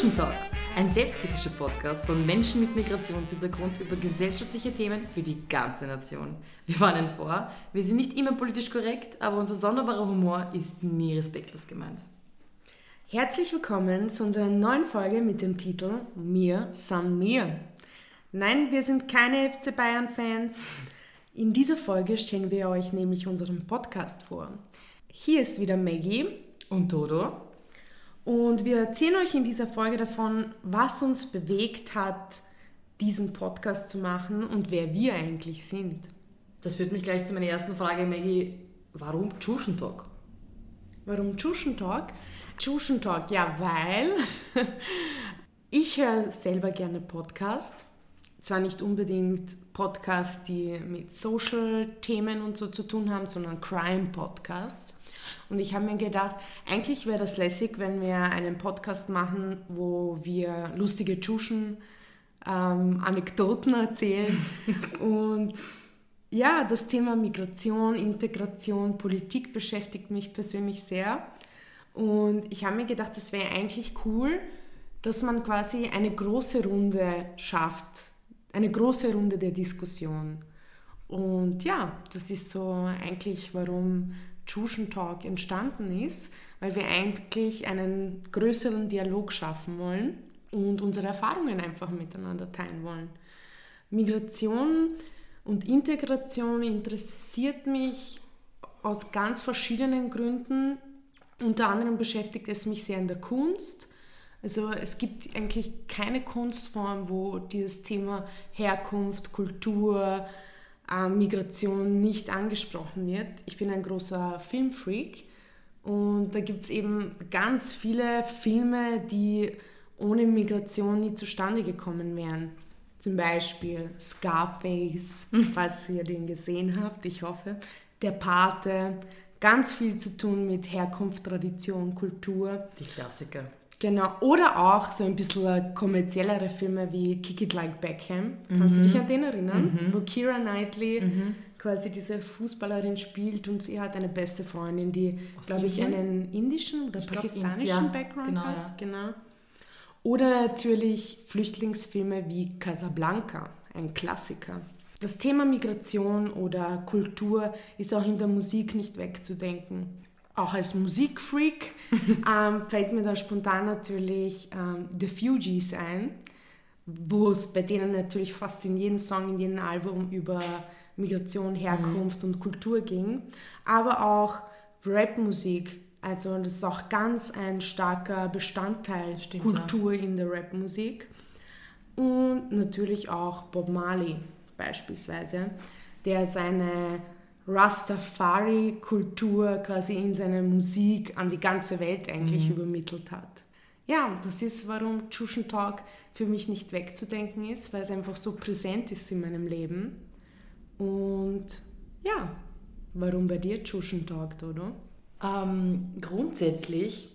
Talk, ein selbstkritischer Podcast von Menschen mit Migrationshintergrund über gesellschaftliche Themen für die ganze Nation. Wir warnen vor, wir sind nicht immer politisch korrekt, aber unser sonderbarer Humor ist nie respektlos gemeint. Herzlich willkommen zu unserer neuen Folge mit dem Titel Mir san mir. Nein, wir sind keine FC Bayern-Fans. In dieser Folge stellen wir euch nämlich unseren Podcast vor. Hier ist wieder Maggie und Dodo. Und wir erzählen euch in dieser Folge davon, was uns bewegt hat, diesen Podcast zu machen und wer wir eigentlich sind. Das führt mich gleich zu meiner ersten Frage, Maggie. Warum Tschuschen Talk? Warum Tschuschen Talk? Tschuschen Talk, ja, weil ich höre selber gerne Podcast. Zwar nicht unbedingt Podcasts, die mit Social-Themen und so zu tun haben, sondern Crime-Podcasts. Und ich habe mir gedacht, eigentlich wäre das lässig, wenn wir einen Podcast machen, wo wir lustige Tschuschen, ähm, Anekdoten erzählen. und ja, das Thema Migration, Integration, Politik beschäftigt mich persönlich sehr. Und ich habe mir gedacht, es wäre eigentlich cool, dass man quasi eine große Runde schafft, eine große Runde der Diskussion. Und ja, das ist so eigentlich, warum Tschuschen Talk entstanden ist, weil wir eigentlich einen größeren Dialog schaffen wollen und unsere Erfahrungen einfach miteinander teilen wollen. Migration und Integration interessiert mich aus ganz verschiedenen Gründen. Unter anderem beschäftigt es mich sehr in der Kunst. Also es gibt eigentlich keine Kunstform, wo dieses Thema Herkunft, Kultur, Migration nicht angesprochen wird. Ich bin ein großer Filmfreak und da gibt es eben ganz viele Filme, die ohne Migration nie zustande gekommen wären. Zum Beispiel Scarface, falls ihr den gesehen habt, ich hoffe. Der Pate, ganz viel zu tun mit Herkunft, Tradition, Kultur. Die Klassiker. Genau, oder auch so ein bisschen kommerziellere Filme wie Kick It Like Beckham. Kannst mhm. du dich an den erinnern? Mhm. Wo Kira Knightley mhm. quasi diese Fußballerin spielt und sie hat eine beste Freundin, die, glaube ich, einen indischen oder ich pakistanischen glaub, ja, Background genau, hat. Ja. Genau. Oder natürlich Flüchtlingsfilme wie Casablanca, ein Klassiker. Das Thema Migration oder Kultur ist auch in der Musik nicht wegzudenken auch als Musikfreak ähm, fällt mir da spontan natürlich ähm, The Fugees ein, wo es bei denen natürlich fast in jedem Song, in jedem Album über Migration, Herkunft mhm. und Kultur ging, aber auch Rapmusik. Also das ist auch ganz ein starker Bestandteil Stimmt, Kultur ja. in der Rapmusik. Und natürlich auch Bob Marley beispielsweise, der seine Rastafari-Kultur quasi in seiner Musik an die ganze Welt eigentlich mhm. übermittelt hat. Ja, das ist, warum Chushen Talk für mich nicht wegzudenken ist, weil es einfach so präsent ist in meinem Leben. Und ja, warum bei dir Chushen Talk, oder? Ähm, grundsätzlich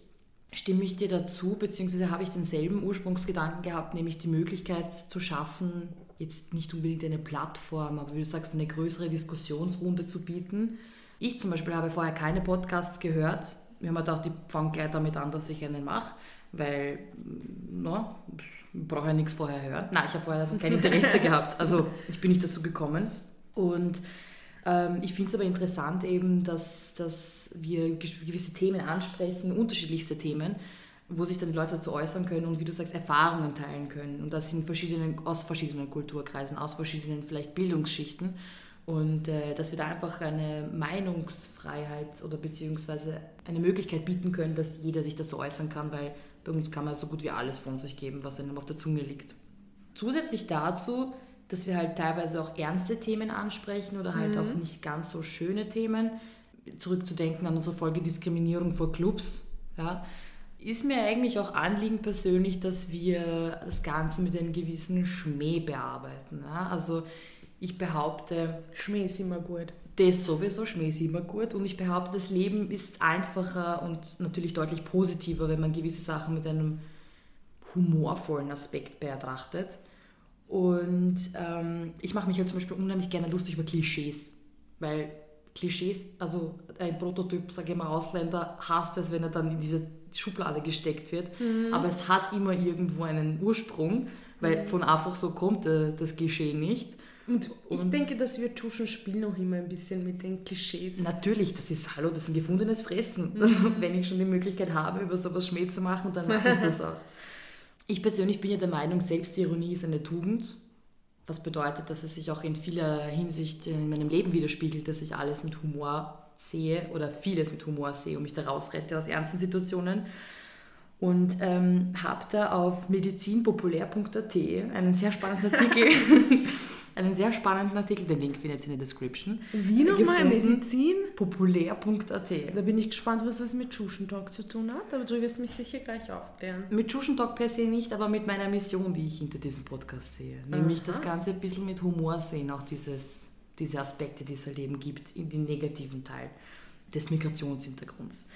stimme ich dir dazu, beziehungsweise habe ich denselben Ursprungsgedanken gehabt, nämlich die Möglichkeit zu schaffen, jetzt nicht unbedingt eine Plattform, aber wie du sagst, eine größere Diskussionsrunde zu bieten. Ich zum Beispiel habe vorher keine Podcasts gehört. Wir haben gedacht, ich fange gleich damit an, dass ich einen mache, weil, no, ich brauche ja nichts vorher hören. Nein, ich habe vorher kein Interesse gehabt. Also ich bin nicht dazu gekommen. Und ähm, ich finde es aber interessant eben, dass, dass wir gewisse Themen ansprechen, unterschiedlichste Themen wo sich dann die Leute dazu äußern können und wie du sagst, Erfahrungen teilen können. Und das in verschiedenen, aus verschiedenen Kulturkreisen, aus verschiedenen vielleicht Bildungsschichten. Und äh, dass wir da einfach eine Meinungsfreiheit oder beziehungsweise eine Möglichkeit bieten können, dass jeder sich dazu äußern kann, weil bei uns kann man so gut wie alles von sich geben, was einem auf der Zunge liegt. Zusätzlich dazu, dass wir halt teilweise auch ernste Themen ansprechen oder halt mhm. auch nicht ganz so schöne Themen. Zurückzudenken an unsere Folge Diskriminierung vor Clubs. Ja, ist mir eigentlich auch Anliegen persönlich, dass wir das Ganze mit einem gewissen Schmäh bearbeiten. Ja? Also ich behaupte... Schmäh ist immer gut. Das sowieso, Schmäh ist immer gut. Und ich behaupte, das Leben ist einfacher und natürlich deutlich positiver, wenn man gewisse Sachen mit einem humorvollen Aspekt betrachtet. Und ähm, ich mache mich halt zum Beispiel unheimlich gerne lustig über Klischees, weil Klischees, also ein Prototyp, sage ich mal, Ausländer hasst es, wenn er dann in diese Schublade gesteckt wird. Mhm. Aber es hat immer irgendwo einen Ursprung, weil von einfach so kommt äh, das Klischee nicht. Und, und ich denke, dass wir Tuschen spielen noch immer ein bisschen mit den Klischees. Natürlich, das ist, hallo, das ist ein gefundenes Fressen. Mhm. Also, wenn ich schon die Möglichkeit habe, über sowas Schmäh zu machen, dann mache ich das auch. Ich persönlich bin ja der Meinung, Selbstironie ist eine Tugend. Was bedeutet, dass es sich auch in vieler Hinsicht in meinem Leben widerspiegelt, dass ich alles mit Humor sehe oder vieles mit Humor sehe und mich da rausrette aus ernsten Situationen. Und ähm, habe da auf medizinpopulär.at einen sehr spannenden Artikel einen sehr spannenden Artikel, den Link findet ihr in der Description. Wie nochmal? Medizin? Populär.at. Da bin ich gespannt, was das mit Schuschentalk zu tun hat, aber du wirst mich sicher gleich aufklären. Mit Schuschentalk per se nicht, aber mit meiner Mission, die ich hinter diesem Podcast sehe. Nämlich Aha. das Ganze ein bisschen mit Humor sehen, auch dieses, diese Aspekte, die es halt eben gibt, in den negativen Teil des Migrationshintergrunds.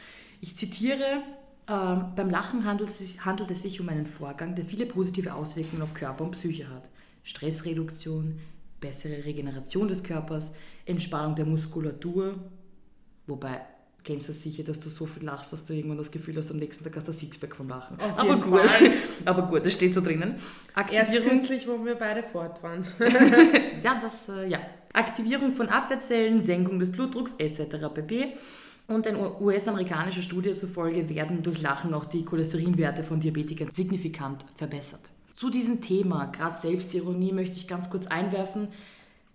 Ich zitiere ähm, beim Lachen handelt es, sich, handelt es sich um einen Vorgang, der viele positive Auswirkungen auf Körper und Psyche hat. Stressreduktion, bessere Regeneration des Körpers, Entspannung der Muskulatur, wobei kennst du sicher, dass du so viel lachst, dass du irgendwann das Gefühl hast, am nächsten Tag hast du Sixpack vom Lachen. Auf aber gut, Fall. aber gut, das steht so drinnen. Erst kürzlich, wo wir beide fort waren. ja, das, äh, ja. Aktivierung von Abwehrzellen, Senkung des Blutdrucks etc. pp. Und eine US-amerikanische Studie zufolge werden durch Lachen auch die Cholesterinwerte von Diabetikern signifikant verbessert. Zu diesem Thema, gerade Selbstironie, möchte ich ganz kurz einwerfen.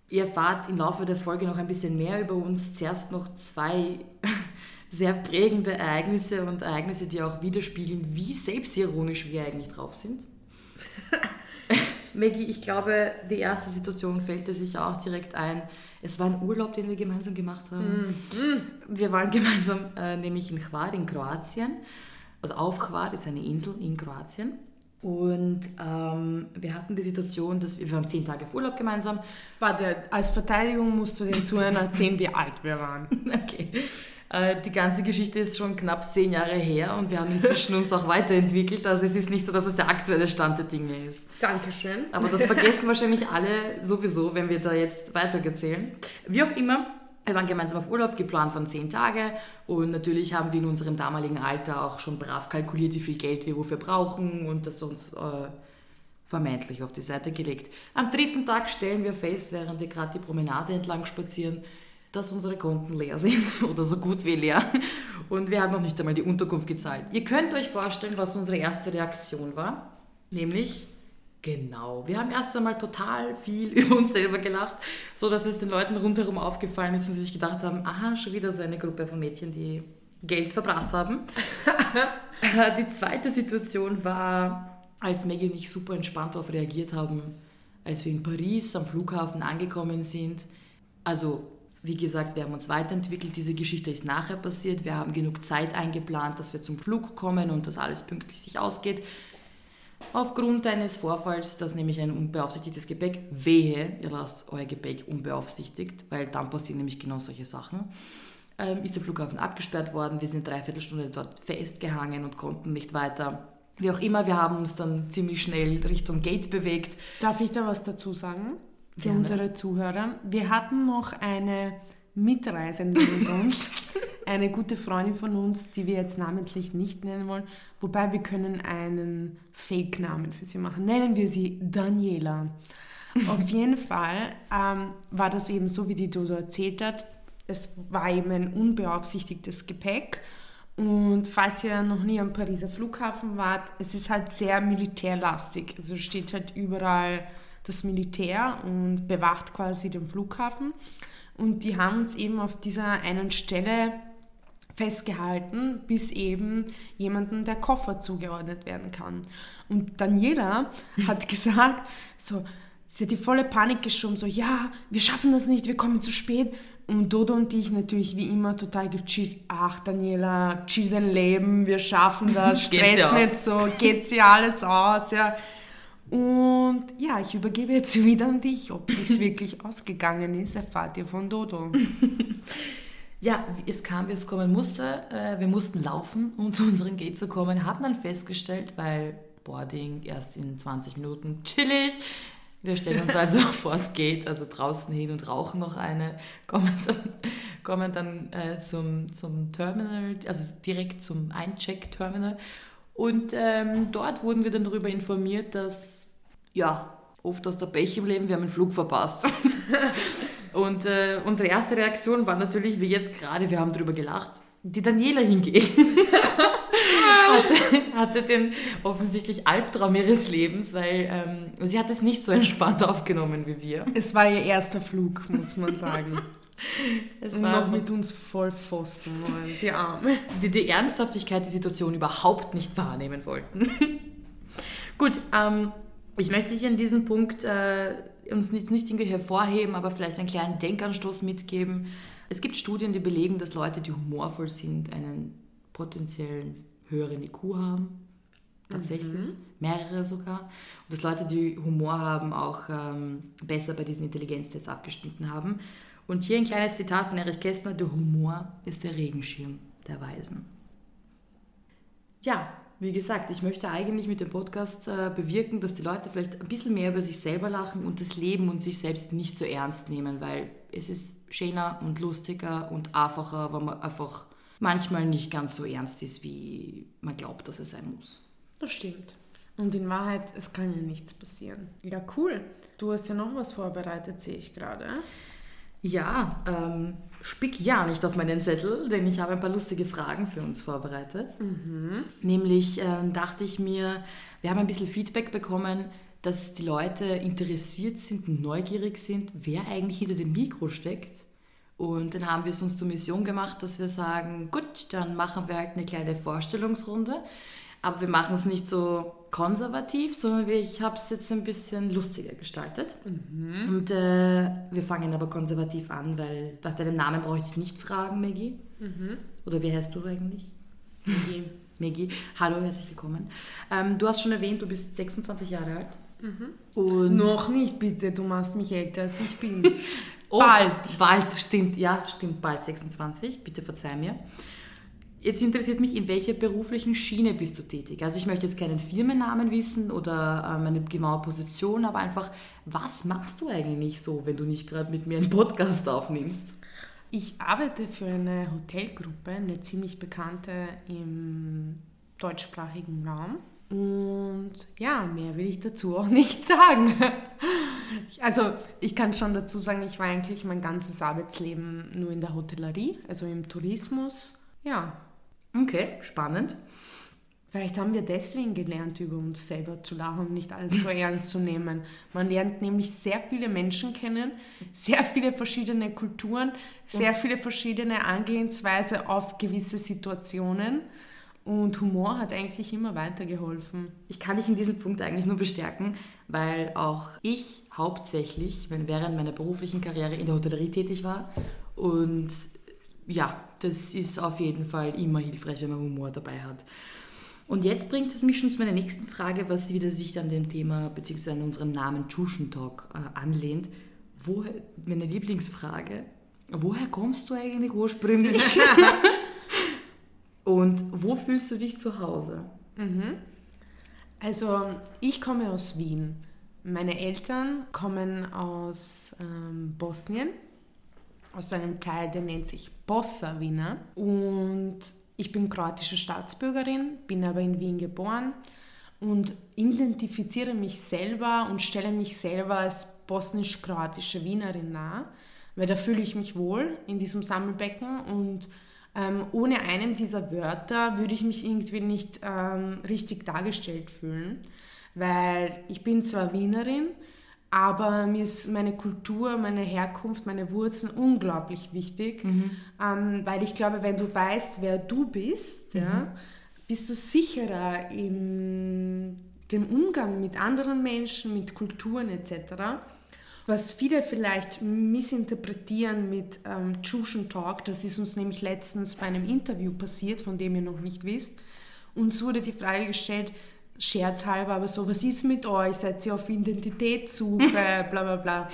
Ihr erfahrt im Laufe der Folge noch ein bisschen mehr über uns. Zuerst noch zwei sehr prägende Ereignisse und Ereignisse, die auch widerspiegeln, wie selbstironisch wir eigentlich drauf sind. Maggie, ich glaube, die erste Situation fällt dir sicher auch direkt ein. Es war ein Urlaub, den wir gemeinsam gemacht haben. Mm. Wir waren gemeinsam äh, nämlich in Hvar in Kroatien. Also auf Hvar ist eine Insel in Kroatien. Und ähm, wir hatten die Situation, dass wir, wir waren zehn Tage auf Urlaub gemeinsam. Warte, als Verteidigung musst du den Zuhörern erzählen, wie alt wir waren. Okay. Äh, die ganze Geschichte ist schon knapp zehn Jahre her und wir haben inzwischen uns auch weiterentwickelt. Also es ist nicht so, dass es der aktuelle Stand der Dinge ist. Dankeschön. Aber das vergessen wahrscheinlich alle sowieso, wenn wir da jetzt weiter erzählen. Wie auch immer, wir waren gemeinsam auf Urlaub, geplant von zehn Tage und natürlich haben wir in unserem damaligen Alter auch schon brav kalkuliert, wie viel Geld wir wofür brauchen und das uns äh, vermeintlich auf die Seite gelegt. Am dritten Tag stellen wir fest, während wir gerade die Promenade entlang spazieren, dass unsere Konten leer sind oder so gut wie leer und wir haben noch nicht einmal die Unterkunft gezahlt. Ihr könnt euch vorstellen, was unsere erste Reaktion war, nämlich Genau. Wir haben erst einmal total viel über uns selber gelacht, so dass es den Leuten rundherum aufgefallen ist und sie sich gedacht haben, aha, schon wieder so eine Gruppe von Mädchen, die Geld verprasst haben. die zweite Situation war, als Maggie und ich super entspannt darauf reagiert haben, als wir in Paris am Flughafen angekommen sind. Also, wie gesagt, wir haben uns weiterentwickelt. Diese Geschichte ist nachher passiert. Wir haben genug Zeit eingeplant, dass wir zum Flug kommen und dass alles pünktlich sich ausgeht aufgrund eines Vorfalls, dass nämlich ein unbeaufsichtigtes Gepäck, wehe, ihr lasst euer Gepäck unbeaufsichtigt, weil dann passieren nämlich genau solche Sachen, ähm, ist der Flughafen abgesperrt worden. Wir sind eine Dreiviertelstunde dort festgehangen und konnten nicht weiter. Wie auch immer, wir haben uns dann ziemlich schnell Richtung Gate bewegt. Darf ich da was dazu sagen? Für Gerne. unsere Zuhörer. Wir hatten noch eine Mitreisende mit uns, eine gute Freundin von uns, die wir jetzt namentlich nicht nennen wollen, wobei wir können einen Fake-Namen für sie machen. Nennen wir sie Daniela. Auf jeden Fall ähm, war das eben so, wie die Dodo erzählt hat. Es war eben ein unbeaufsichtigtes Gepäck. Und falls ihr noch nie am Pariser Flughafen wart, es ist halt sehr militärlastig. Also steht halt überall das Militär und bewacht quasi den Flughafen. Und die haben uns eben auf dieser einen Stelle festgehalten, bis eben jemandem der Koffer zugeordnet werden kann. Und Daniela hat gesagt, so, sie hat die volle Panik geschoben, so, ja, wir schaffen das nicht, wir kommen zu spät. Und Dodo und ich natürlich wie immer total gechillt. Ach, Daniela, chill dein Leben, wir schaffen das, stress nicht so, geht sie alles aus, ja. Und ja, ich übergebe jetzt wieder an dich. Ob es wirklich ausgegangen ist, erfahrt ihr von Dodo. Ja, es kam, wie es kommen musste. Äh, wir mussten laufen, um zu unserem Gate zu kommen. Haben dann festgestellt, weil Boarding erst in 20 Minuten chillig. Wir stellen uns also vor es geht, also draußen hin und rauchen noch eine, kommen dann, kommen dann äh, zum, zum Terminal, also direkt zum Eincheck-Terminal. Und ähm, dort wurden wir dann darüber informiert, dass, ja, oft aus der Pech im Leben, wir haben einen Flug verpasst. und äh, unsere erste Reaktion war natürlich, wie jetzt gerade, wir haben darüber gelacht, die Daniela hingehen. hatte, hatte den offensichtlich Albtraum ihres Lebens, weil ähm, sie hat es nicht so entspannt aufgenommen wie wir. Es war ihr erster Flug, muss man sagen. Es Und noch mit uns voll Pfosten wollen, die Arme. Die die Ernsthaftigkeit der Situation überhaupt nicht wahrnehmen wollten. Gut, ähm, ich möchte sich an diesem Punkt äh, uns nicht, nicht irgendwie hervorheben, aber vielleicht einen kleinen Denkanstoß mitgeben. Es gibt Studien, die belegen, dass Leute, die humorvoll sind, einen potenziellen höheren IQ haben. Tatsächlich. Mhm. Mehrere sogar. Und dass Leute, die Humor haben, auch ähm, besser bei diesen Intelligenztests abgeschnitten haben. Und hier ein kleines Zitat von Erich Kästner: Der Humor ist der Regenschirm der Weisen. Ja, wie gesagt, ich möchte eigentlich mit dem Podcast äh, bewirken, dass die Leute vielleicht ein bisschen mehr über sich selber lachen und das Leben und sich selbst nicht so ernst nehmen, weil es ist schöner und lustiger und einfacher, wenn man einfach manchmal nicht ganz so ernst ist, wie man glaubt, dass es sein muss. Das stimmt. Und in Wahrheit, es kann ja nichts passieren. Ja, cool. Du hast ja noch was vorbereitet, sehe ich gerade. Ja, ähm, spick ja nicht auf meinen Zettel, denn ich habe ein paar lustige Fragen für uns vorbereitet. Mhm. Nämlich ähm, dachte ich mir, wir haben ein bisschen Feedback bekommen, dass die Leute interessiert sind und neugierig sind, wer eigentlich hinter dem Mikro steckt. Und dann haben wir es uns zur Mission gemacht, dass wir sagen, gut, dann machen wir halt eine kleine Vorstellungsrunde. Aber wir machen es nicht so konservativ, sondern ich habe es jetzt ein bisschen lustiger gestaltet. Mhm. Und äh, wir fangen aber konservativ an, weil nach deinem Namen brauche ich nicht fragen, Maggie. Mhm. Oder wie heißt du eigentlich? Maggie. Maggie, hallo, herzlich willkommen. Ähm, du hast schon erwähnt, du bist 26 Jahre alt. Mhm. Noch nicht, bitte, du machst mich älter als ich bin. Oh, bald. Bald, stimmt, ja, stimmt, bald 26. Bitte verzeih mir. Jetzt interessiert mich, in welcher beruflichen Schiene bist du tätig? Also ich möchte jetzt keinen Firmennamen wissen oder ähm, eine genaue Position, aber einfach, was machst du eigentlich so, wenn du nicht gerade mit mir einen Podcast aufnimmst? Ich arbeite für eine Hotelgruppe, eine ziemlich bekannte im deutschsprachigen Raum. Und ja, mehr will ich dazu auch nicht sagen. Also ich kann schon dazu sagen, ich war eigentlich mein ganzes Arbeitsleben nur in der Hotellerie, also im Tourismus. Ja. Okay, spannend. Vielleicht haben wir deswegen gelernt, über uns selber zu lachen und nicht alles so ernst zu nehmen. Man lernt nämlich sehr viele Menschen kennen, sehr viele verschiedene Kulturen, sehr viele verschiedene Angehensweise auf gewisse Situationen. Und Humor hat eigentlich immer weitergeholfen. Ich kann dich in diesem Punkt eigentlich nur bestärken, weil auch ich hauptsächlich während meiner beruflichen Karriere in der Hotellerie tätig war. Und ja, das ist auf jeden Fall immer hilfreich, wenn man Humor dabei hat. Und jetzt bringt es mich schon zu meiner nächsten Frage, was wieder sich an dem Thema bzw. an unserem Namen Tuschen Talk äh, anlehnt. Woher, meine Lieblingsfrage, woher kommst du eigentlich ursprünglich? Und wo fühlst du dich zu Hause? Mhm. Also ich komme aus Wien. Meine Eltern kommen aus ähm, Bosnien, aus einem Teil, der nennt sich Bossa-Wiener. Und ich bin kroatische Staatsbürgerin, bin aber in Wien geboren und identifiziere mich selber und stelle mich selber als bosnisch-kroatische Wienerin dar, weil da fühle ich mich wohl in diesem Sammelbecken und ähm, ohne einem dieser Wörter würde ich mich irgendwie nicht ähm, richtig dargestellt fühlen, weil ich bin zwar Wienerin, aber mir ist meine Kultur, meine Herkunft, meine Wurzeln unglaublich wichtig, mhm. ähm, weil ich glaube, wenn du weißt, wer du bist, mhm. ja, bist du sicherer in dem Umgang mit anderen Menschen, mit Kulturen etc was viele vielleicht missinterpretieren mit ähm, Chushan Talk, das ist uns nämlich letztens bei einem Interview passiert, von dem ihr noch nicht wisst. Uns wurde die Frage gestellt, scherzhalber, aber so, was ist mit euch? Seid ihr auf Identitätssuche? bla bla bla.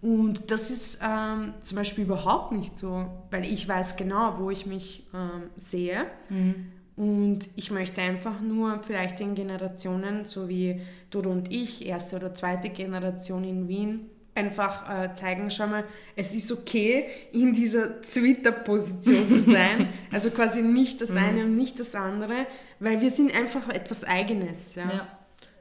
Und das ist ähm, zum Beispiel überhaupt nicht so, weil ich weiß genau, wo ich mich ähm, sehe. Mhm. Und ich möchte einfach nur vielleicht den Generationen, so wie Dodo und ich, erste oder zweite Generation in Wien, einfach äh, zeigen, schau mal, es ist okay, in dieser Twitter-Position zu sein. also quasi nicht das eine mhm. und nicht das andere, weil wir sind einfach etwas Eigenes. Ja. ja.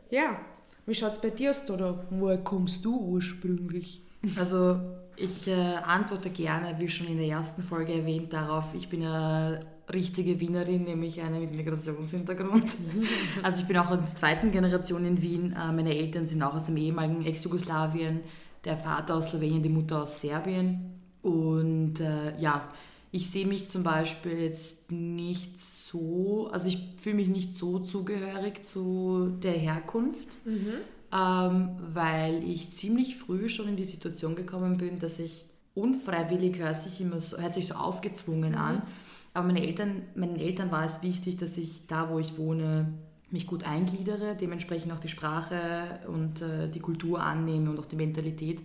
ja. Wie schaut es bei dir aus, oder woher kommst du ursprünglich? Also ich äh, antworte gerne, wie schon in der ersten Folge erwähnt, darauf, ich bin eine richtige Wienerin, nämlich eine mit Migrationshintergrund. also ich bin auch in der zweiten Generation in Wien. Äh, meine Eltern sind auch aus dem ehemaligen Ex-Jugoslawien, der Vater aus Slowenien, die Mutter aus Serbien. Und äh, ja, ich sehe mich zum Beispiel jetzt nicht so, also ich fühle mich nicht so zugehörig zu der Herkunft. Mhm ähm, weil ich ziemlich früh schon in die Situation gekommen bin, dass ich unfreiwillig hört sich immer so, hört sich so aufgezwungen mhm. an. Aber meine Eltern, meinen Eltern war es wichtig, dass ich da, wo ich wohne, mich gut eingliedere, dementsprechend auch die Sprache und äh, die Kultur annehme und auch die Mentalität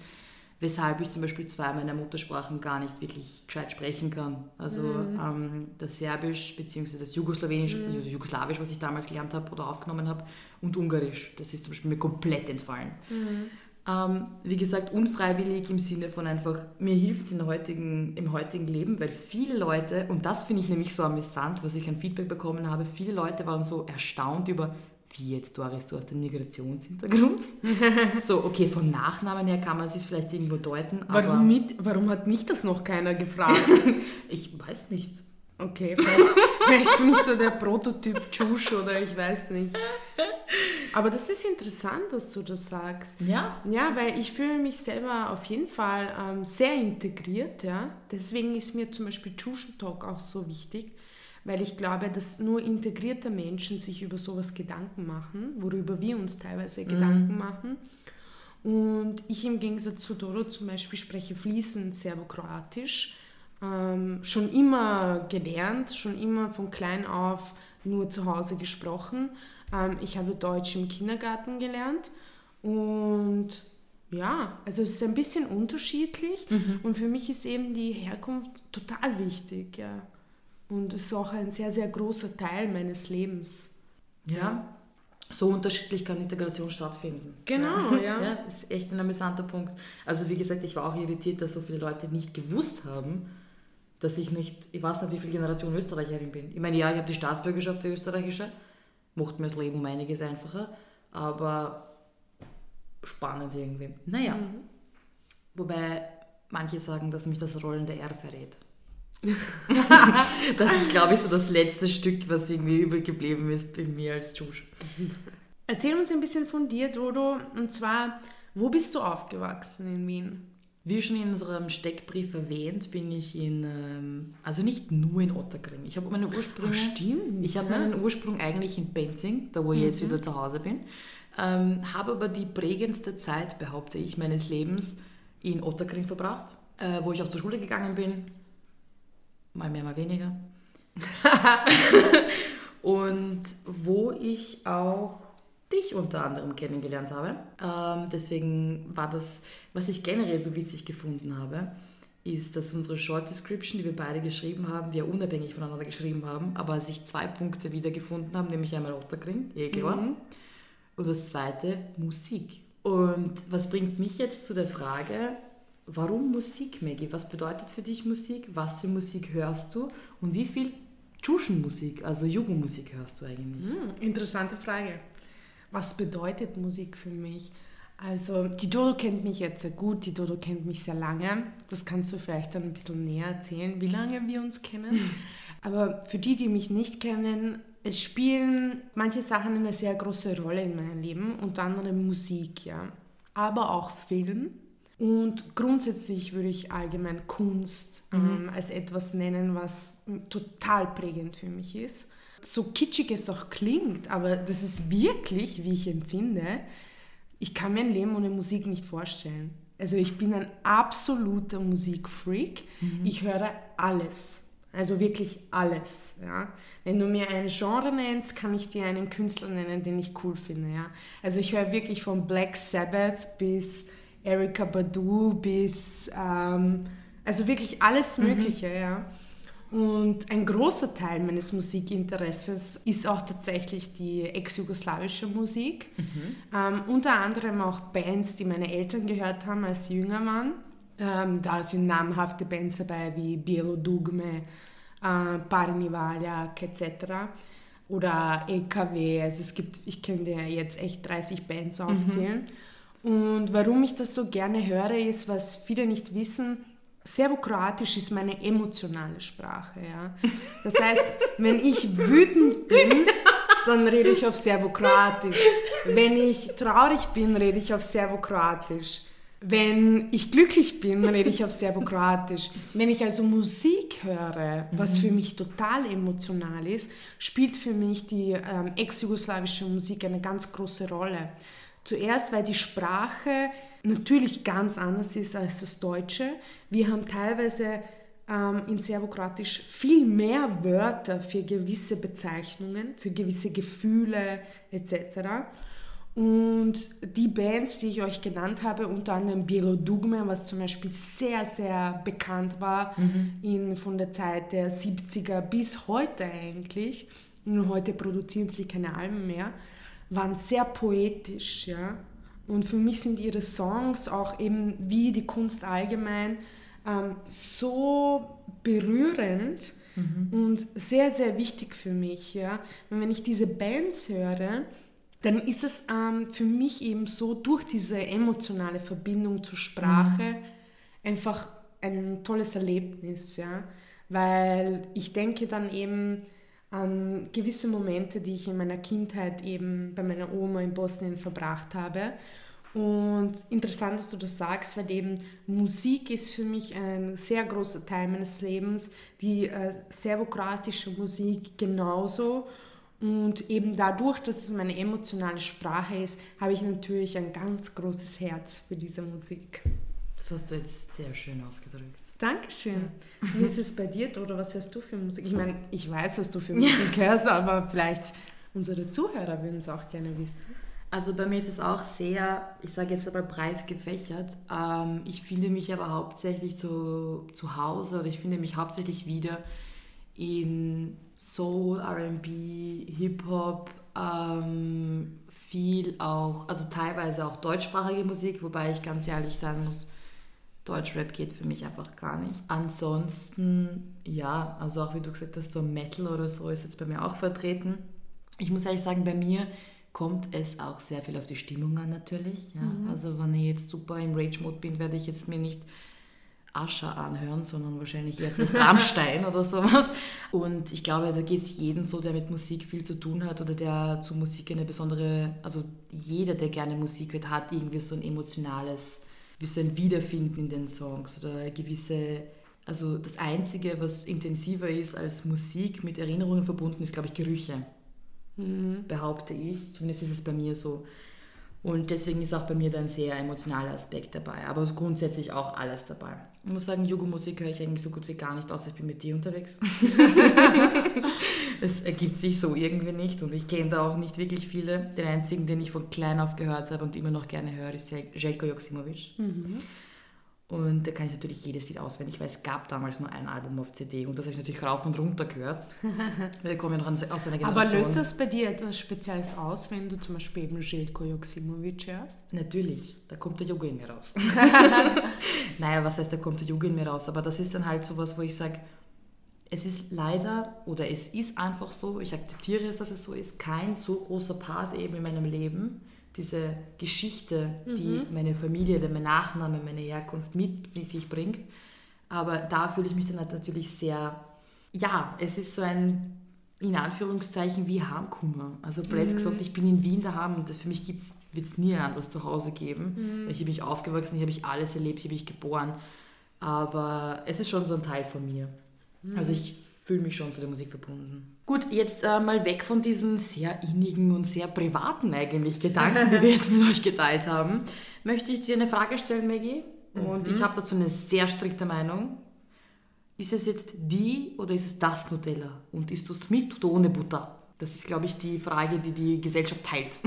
weshalb ich zum Beispiel zwei meiner Muttersprachen gar nicht wirklich gescheit sprechen kann. Also mhm. ähm, das Serbisch bzw. das Jugoslawenisch, mhm. also Jugoslawisch, was ich damals gelernt habe oder aufgenommen habe, und Ungarisch. Das ist zum Beispiel mir komplett entfallen. Mhm. Ähm, wie gesagt, unfreiwillig im Sinne von einfach, mir hilft es heutigen, im heutigen Leben, weil viele Leute, und das finde ich nämlich so amüsant, was ich an Feedback bekommen habe, viele Leute waren so erstaunt über, wie jetzt, Doris, du hast einen Migrationshintergrund. so, okay, vom Nachnamen her kann man es vielleicht irgendwo deuten. Warum, mit, warum hat mich das noch keiner gefragt? ich weiß nicht. Okay, vielleicht, vielleicht bin ich so der Prototyp Tschusch oder ich weiß nicht. Aber das ist interessant, dass du das sagst. Ja. Ja, weil ich fühle mich selber auf jeden Fall ähm, sehr integriert. Ja? Deswegen ist mir zum Beispiel Tschuschen Talk auch so wichtig, weil ich glaube, dass nur integrierte Menschen sich über sowas Gedanken machen, worüber wir uns teilweise mhm. Gedanken machen. Und ich im Gegensatz zu Doro zum Beispiel spreche fließend Serbokroatisch, ähm, schon immer gelernt, schon immer von klein auf nur zu Hause gesprochen. Ähm, ich habe Deutsch im Kindergarten gelernt und ja, also es ist ein bisschen unterschiedlich mhm. und für mich ist eben die Herkunft total wichtig. Ja. Und es ist auch ein sehr, sehr großer Teil meines Lebens. Ja. So unterschiedlich kann Integration stattfinden. Genau, ja. ja. ist echt ein amüsanter Punkt. Also wie gesagt, ich war auch irritiert, dass so viele Leute nicht gewusst haben, dass ich nicht, ich weiß nicht, wie viel Generation Österreicherin bin. Ich meine, ja, ich habe die Staatsbürgerschaft der österreichische, macht mir das Leben um einiges einfacher, aber spannend irgendwie. Naja, mhm. wobei manche sagen, dass mich das Rollen der R verrät. das ist, glaube ich, so das letzte Stück, was irgendwie übergeblieben ist bei mir als Tschusch. Erzähl uns ein bisschen von dir, Dodo. Und zwar, wo bist du aufgewachsen in Wien? Wie schon in unserem Steckbrief erwähnt, bin ich in, ähm, also nicht nur in Otterkring. Ich habe meine Ursprünge. Ach, stimmt. Ich habe meinen Ursprung eigentlich in Benzing, da wo ich mhm. jetzt wieder zu Hause bin. Ähm, habe aber die prägendste Zeit, behaupte ich, meines Lebens in Otterkring verbracht, äh, wo ich auch zur Schule gegangen bin mal mehr, mal weniger. und wo ich auch dich unter anderem kennengelernt habe. Ähm, deswegen war das, was ich generell so witzig gefunden habe, ist, dass unsere Short Description, die wir beide geschrieben haben, wir unabhängig voneinander geschrieben haben, aber sich zwei Punkte wiedergefunden haben, nämlich einmal Otterkring, eh klar, mhm. und das zweite Musik. Und was bringt mich jetzt zu der Frage, Warum Musik, Maggie? Was bedeutet für dich Musik? Was für Musik hörst du? Und wie viel Tschuschenmusik, also Jugendmusik hörst du eigentlich? Hm, interessante Frage. Was bedeutet Musik für mich? Also, die Dodo kennt mich jetzt sehr gut, die Dodo kennt mich sehr lange. Das kannst du vielleicht dann ein bisschen näher erzählen, wie lange wir uns kennen. Aber für die, die mich nicht kennen, es spielen manche Sachen eine sehr große Rolle in meinem Leben, unter anderem Musik, ja. Aber auch Film und grundsätzlich würde ich allgemein Kunst mhm. ähm, als etwas nennen, was total prägend für mich ist. So kitschig es auch klingt, aber das ist wirklich, wie ich empfinde, ich kann mir ein Leben ohne Musik nicht vorstellen. Also ich bin ein absoluter Musikfreak. Mhm. Ich höre alles. Also wirklich alles. Ja. Wenn du mir ein Genre nennst, kann ich dir einen Künstler nennen, den ich cool finde. Ja. Also ich höre wirklich von Black Sabbath bis Erika Badu bis, ähm, also wirklich alles mhm. Mögliche, mhm. ja. Und ein großer Teil meines Musikinteresses ist auch tatsächlich die ex-jugoslawische Musik. Mhm. Ähm, unter anderem auch Bands, die meine Eltern gehört haben, als jünger waren. Ähm, da sind namhafte Bands dabei wie Bielo Dugme, äh, Parni Valjak etc. Oder EKW. Also es gibt, ich könnte ja jetzt echt 30 Bands aufzählen. Mhm. Und warum ich das so gerne höre, ist, was viele nicht wissen, Serbokroatisch ist meine emotionale Sprache. Ja? Das heißt, wenn ich wütend bin, dann rede ich auf Serbokroatisch. Wenn ich traurig bin, rede ich auf Serbokroatisch. Wenn ich glücklich bin, rede ich auf Serbokroatisch. Wenn ich also Musik höre, was für mich total emotional ist, spielt für mich die ähm, ex-jugoslawische Musik eine ganz große Rolle. Zuerst, weil die Sprache natürlich ganz anders ist als das Deutsche. Wir haben teilweise ähm, in Serbokroatisch viel mehr Wörter für gewisse Bezeichnungen, für gewisse Gefühle etc. Und die Bands, die ich euch genannt habe, unter anderem Bielo Dugme, was zum Beispiel sehr, sehr bekannt war mhm. in, von der Zeit der 70er bis heute eigentlich, und heute produzieren sie keine Alben mehr, waren sehr poetisch, ja. Und für mich sind ihre Songs auch eben wie die Kunst allgemein ähm, so berührend mhm. und sehr, sehr wichtig für mich, ja. Und wenn ich diese Bands höre, dann ist es ähm, für mich eben so durch diese emotionale Verbindung zur Sprache mhm. einfach ein tolles Erlebnis, ja. Weil ich denke dann eben, an gewisse Momente, die ich in meiner Kindheit eben bei meiner Oma in Bosnien verbracht habe. Und interessant, dass du das sagst, weil eben Musik ist für mich ein sehr großer Teil meines Lebens, die äh, serbokroatische Musik genauso. Und eben dadurch, dass es meine emotionale Sprache ist, habe ich natürlich ein ganz großes Herz für diese Musik. Das hast du jetzt sehr schön ausgedrückt. Dankeschön. Wie ist es bei dir oder was hörst du für Musik? Ich meine, ich weiß, was du für Musik hörst, aber vielleicht unsere Zuhörer würden es auch gerne wissen. Also bei mir ist es auch sehr, ich sage jetzt aber breit gefächert. Ähm, ich finde mich aber hauptsächlich zu, zu Hause oder ich finde mich hauptsächlich wieder in Soul, RB, Hip-Hop, ähm, viel auch, also teilweise auch deutschsprachige Musik, wobei ich ganz ehrlich sagen muss, Deutschrap geht für mich einfach gar nicht. Ansonsten, ja, also auch wie du gesagt hast, so Metal oder so ist jetzt bei mir auch vertreten. Ich muss ehrlich sagen, bei mir kommt es auch sehr viel auf die Stimmung an natürlich. Ja. Mhm. Also wenn ich jetzt super im Rage-Mode bin, werde ich jetzt mir nicht Ascher anhören, sondern wahrscheinlich eher vielleicht Rammstein oder sowas. Und ich glaube, da geht es jedem so, der mit Musik viel zu tun hat oder der zu Musik eine besondere, also jeder, der gerne Musik hört, hat irgendwie so ein emotionales so ein Wiederfinden in den Songs oder gewisse, also das Einzige, was intensiver ist als Musik mit Erinnerungen verbunden, ist, glaube ich, Gerüche. Mhm. Behaupte ich. Zumindest ist es bei mir so. Und deswegen ist auch bei mir da ein sehr emotionaler Aspekt dabei. Aber grundsätzlich auch alles dabei. Ich muss sagen, Jugo-Musik höre ich eigentlich so gut wie gar nicht, außer ich bin mit dir unterwegs. es ergibt sich so irgendwie nicht und ich kenne da auch nicht wirklich viele. Den einzigen, den ich von klein auf gehört habe und immer noch gerne höre, ist Jelko Joksimovic. Mhm. Und da kann ich natürlich jedes Lied auswendig, weil es gab damals nur ein Album auf CD und das habe ich natürlich rauf und runter gehört. Wir kommen ja noch aus einer Generation. Aber löst das bei dir etwas Spezielles aus, wenn du zum Beispiel eben Željko Joksimovic hörst? Natürlich, da kommt der Jugo in mir raus. naja, was heißt, da kommt der Jugo in mir raus? Aber das ist dann halt so was, wo ich sage, es ist leider oder es ist einfach so, ich akzeptiere es, dass es so ist, kein so großer Part eben in meinem Leben diese Geschichte, die mhm. meine Familie, mein Nachname, meine Herkunft mit sich bringt. Aber da fühle ich mich dann halt natürlich sehr, ja, es ist so ein, in Anführungszeichen, wie Heimkummer. Also blöd mhm. gesagt, ich bin in Wien daheim und für mich wird es nie ein anderes Zuhause geben. Mhm. Ich habe mich aufgewachsen, hier habe ich alles erlebt, hier bin ich geboren. Aber es ist schon so ein Teil von mir. Also ich fühle mich schon zu der Musik verbunden. Gut, jetzt äh, mal weg von diesen sehr innigen und sehr privaten eigentlich Gedanken, die wir jetzt mit euch geteilt haben, möchte ich dir eine Frage stellen, Maggie. Und mhm. ich habe dazu eine sehr strikte Meinung. Ist es jetzt die oder ist es das Nutella? Und isst du es mit oder ohne Butter? Das ist, glaube ich, die Frage, die die Gesellschaft teilt.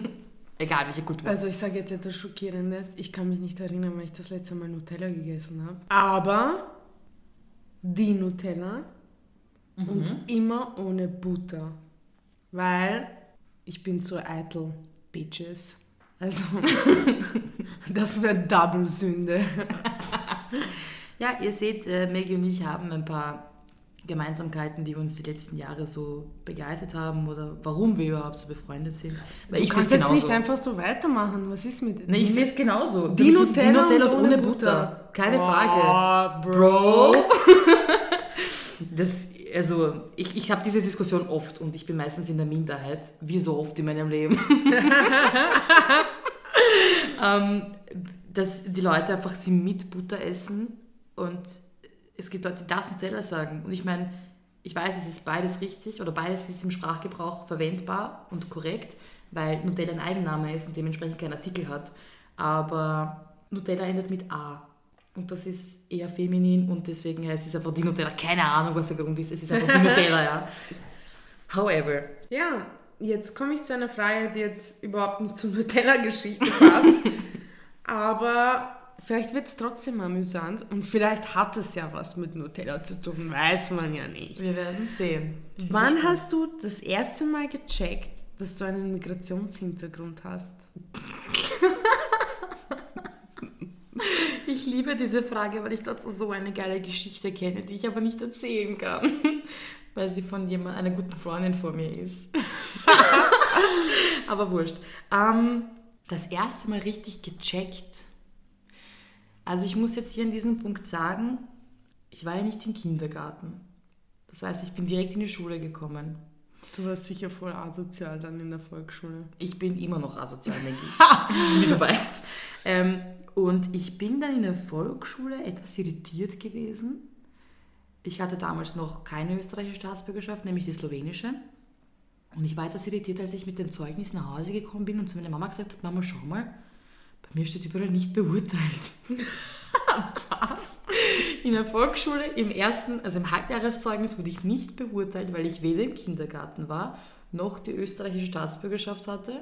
Egal, welche Kultur. Also ich sage jetzt etwas Schockierendes. Ich kann mich nicht erinnern, weil ich das letzte Mal Nutella gegessen habe. Aber die Nutella und immer ohne Butter. Weil ich bin so eitel, Bitches. Also, das wäre Double-Sünde. Ja, ihr seht, äh, Maggie und ich haben ein paar Gemeinsamkeiten, die uns die letzten Jahre so begleitet haben oder warum wir überhaupt so befreundet sind. Weil Du ich kannst jetzt nicht genauso. einfach so weitermachen. Was ist mit Nee, ich sehe es genauso. Die Nutella, Nutella und ohne ohne Butter. Butter. Keine Oh, Frage. Bro. Das, also, ich, ich habe diese Diskussion oft und ich bin meistens in der Minderheit, wie so oft in meinem Leben. ähm, dass die Leute einfach sie mit Butter essen und es gibt Leute, die das Nutella sagen. Und ich meine, ich weiß, es ist beides richtig oder beides ist im Sprachgebrauch verwendbar und korrekt, weil Nutella ein Eigenname ist und dementsprechend keinen Artikel hat. Aber Nutella endet mit A. Und das ist eher feminin und deswegen heißt es einfach die Nutella. Keine Ahnung, was der Grund ist. Es ist einfach die Nutella, ja. However. Ja, jetzt komme ich zu einer Frage, die jetzt überhaupt nicht zur Nutella-Geschichte passt. Aber vielleicht wird es trotzdem amüsant und vielleicht hat es ja was mit Nutella zu tun, weiß man ja nicht. Wir werden sehen. Wann hast du das erste Mal gecheckt, dass du einen Migrationshintergrund hast? Ich liebe diese Frage, weil ich dazu so eine geile Geschichte kenne, die ich aber nicht erzählen kann, weil sie von jemand, einer guten Freundin von mir ist. aber wurscht. Ähm, das erste Mal richtig gecheckt. Also ich muss jetzt hier an diesem Punkt sagen, ich war ja nicht im Kindergarten. Das heißt, ich bin direkt in die Schule gekommen. Du warst sicher voll asozial dann in der Volksschule. Ich bin immer noch asozial, Maggie, wie du weißt. Ähm, und ich bin dann in der Volksschule etwas irritiert gewesen. Ich hatte damals noch keine österreichische Staatsbürgerschaft, nämlich die slowenische. Und ich war etwas irritiert, als ich mit dem Zeugnis nach Hause gekommen bin und zu meiner Mama gesagt habe, Mama, schau mal, mir steht überall nicht beurteilt. Was? In der Volksschule im ersten, also im Halbjahreszeugnis wurde ich nicht beurteilt, weil ich weder im Kindergarten war, noch die österreichische Staatsbürgerschaft hatte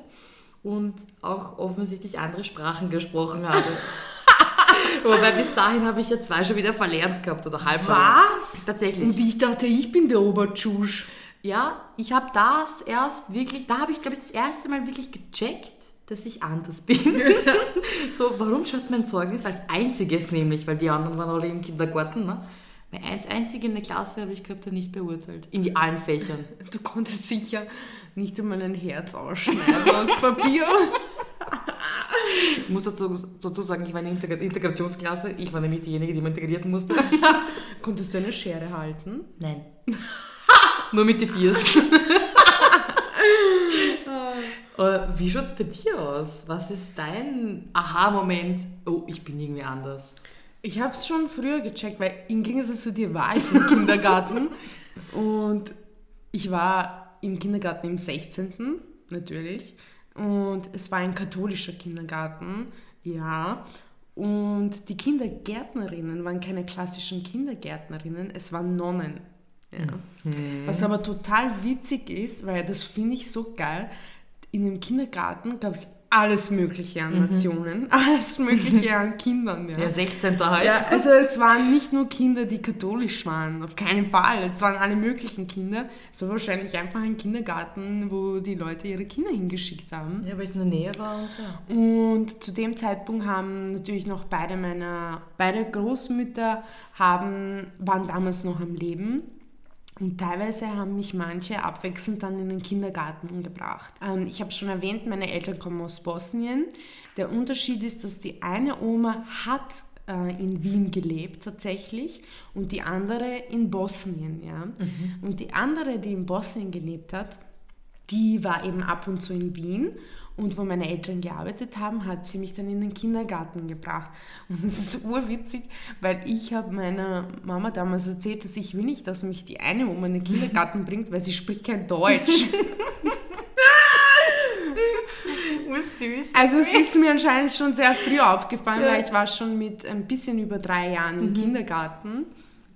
und auch offensichtlich andere Sprachen gesprochen habe. Wobei bis dahin habe ich ja zwei schon wieder verlernt gehabt oder halb. Was? Tatsächlich. Und ich dachte, ich bin der Obertschusch. Ja, ich habe das erst wirklich, da habe ich, glaube ich, das erste Mal wirklich gecheckt, dass ich anders bin. so, warum schaut mein Zeugnis als einziges nämlich, weil die anderen waren alle im Kindergarten, ne? Weil eins einzige in der Klasse habe ich gehabt, der nicht beurteilt. In allen Fächern. Du konntest sicher nicht einmal ein Herz ausschneiden aus Papier. Ich muss dazu, dazu sagen, ich war in der Integra- Integrationsklasse. Ich war nämlich diejenige, die man integrieren musste. Konntest du eine Schere halten? Nein. Nur mit den Viers. Äh, Wie schaut es bei dir aus? Was ist dein Aha-Moment? Oh, ich bin irgendwie anders. Ich habe es schon früher gecheckt, weil im Gegensatz zu dir war ich im Kindergarten und ich war im Kindergarten im 16. natürlich und es war ein katholischer Kindergarten, ja. Und die Kindergärtnerinnen waren keine klassischen Kindergärtnerinnen, es waren Nonnen. Ja. Was aber total witzig ist, weil das finde ich so geil. In dem Kindergarten gab es alles Mögliche an Nationen, alles Mögliche an Kindern. Ja. Ja, 16. halt. Ja, also es waren nicht nur Kinder, die katholisch waren, auf keinen Fall. Es waren alle möglichen Kinder. Es war wahrscheinlich einfach ein Kindergarten, wo die Leute ihre Kinder hingeschickt haben. Ja, weil es in der Nähe war und ja. Und zu dem Zeitpunkt haben natürlich noch beide meiner, beide Großmütter haben, waren damals noch am Leben. Und teilweise haben mich manche abwechselnd dann in den Kindergarten gebracht. Ähm, ich habe schon erwähnt, meine Eltern kommen aus Bosnien. Der Unterschied ist, dass die eine Oma hat äh, in Wien gelebt tatsächlich und die andere in Bosnien. Ja? Und die andere, die in Bosnien gelebt hat, die war eben ab und zu in Wien und wo meine Eltern gearbeitet haben, hat sie mich dann in den Kindergarten gebracht. Und das ist urwitzig, weil ich habe meiner Mama damals erzählt, dass ich will nicht, dass mich die eine Oma in den Kindergarten bringt, weil sie spricht kein Deutsch. Süß. Also es ist mir anscheinend schon sehr früh aufgefallen, weil ich war schon mit ein bisschen über drei Jahren im Kindergarten.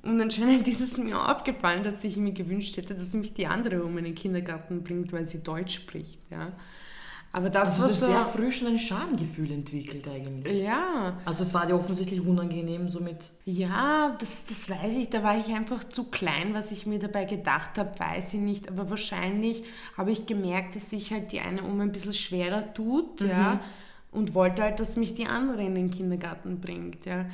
Und anscheinend ist es mir aufgefallen, dass ich mir gewünscht hätte, dass mich die andere Oma in den Kindergarten bringt, weil sie Deutsch spricht. Ja. Aber das also war so sehr früh schon ein Schamgefühl entwickelt eigentlich. Ja. Also es war dir offensichtlich unangenehm somit. Ja, das, das weiß ich. Da war ich einfach zu klein, was ich mir dabei gedacht habe, weiß ich nicht. Aber wahrscheinlich habe ich gemerkt, dass sich halt die eine Oma ein bisschen schwerer tut, ja. Und wollte halt, dass mich die andere in den Kindergarten bringt, ja.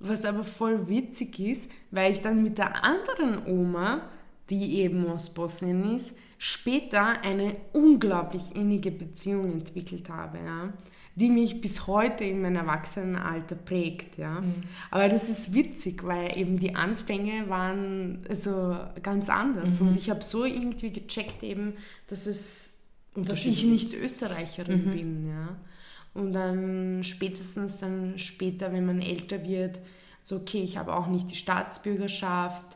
Was aber voll witzig ist, weil ich dann mit der anderen Oma, die eben aus Bosnien ist, später eine unglaublich innige Beziehung entwickelt habe, ja, die mich bis heute in meinem Erwachsenenalter prägt. Ja. Mhm. Aber das ist witzig, weil eben die Anfänge waren also ganz anders mhm. und ich habe so irgendwie gecheckt eben, dass es, dass ich nicht Österreicherin mhm. bin. Ja. Und dann spätestens dann später, wenn man älter wird, so okay, ich habe auch nicht die Staatsbürgerschaft,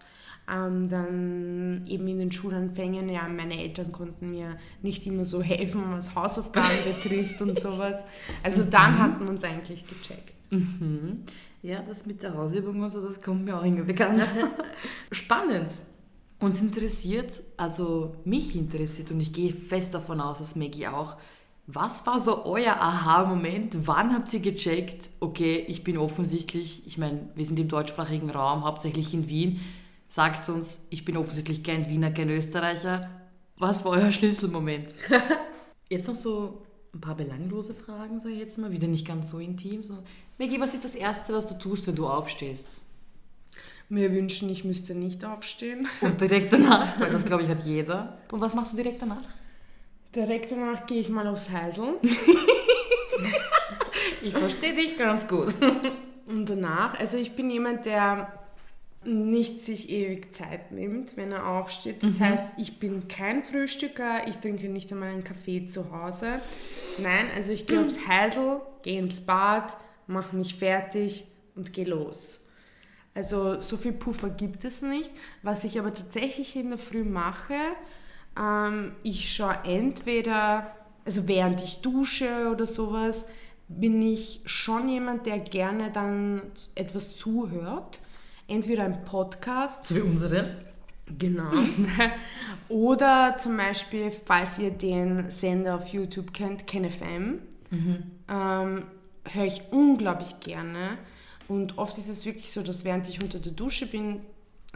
ähm, dann eben in den Schulanfängen, ja, meine Eltern konnten mir nicht immer so helfen, was Hausaufgaben betrifft und sowas. Also dann mhm. hatten wir uns eigentlich gecheckt. Mhm. Ja, das mit der Hausübung und so, das kommt mir auch irgendwie bekannt. Spannend. Uns interessiert, also mich interessiert und ich gehe fest davon aus, dass Maggie auch, was war so euer Aha-Moment? Wann habt ihr gecheckt, okay, ich bin offensichtlich, ich meine, wir sind im deutschsprachigen Raum, hauptsächlich in Wien, sagt uns, ich bin offensichtlich kein Wiener, kein Österreicher. Was war euer Schlüsselmoment? jetzt noch so ein paar belanglose Fragen, sage ich jetzt mal, wieder nicht ganz so intim. So. Maggie, was ist das Erste, was du tust, wenn du aufstehst? Mir wünschen, ich müsste nicht aufstehen. Und direkt danach, weil das glaube ich hat jeder. Und was machst du direkt danach? Direkt danach gehe ich mal aufs Heisel. ich verstehe dich ganz gut. Und danach, also ich bin jemand, der nicht sich ewig Zeit nimmt, wenn er aufsteht. Das mhm. heißt, ich bin kein Frühstücker, ich trinke nicht einmal einen Kaffee zu Hause. Nein, also ich gehe mhm. aufs Heisel, gehe ins Bad, mache mich fertig und gehe los. Also so viel Puffer gibt es nicht. Was ich aber tatsächlich in der Früh mache, ähm, ich schaue entweder, also während ich dusche oder sowas, bin ich schon jemand, der gerne dann etwas zuhört entweder ein Podcast. So wie unsere. Genau. Oder zum Beispiel, falls ihr den Sender auf YouTube kennt, KenFM, mhm. ähm, höre ich unglaublich gerne. Und oft ist es wirklich so, dass während ich unter der Dusche bin,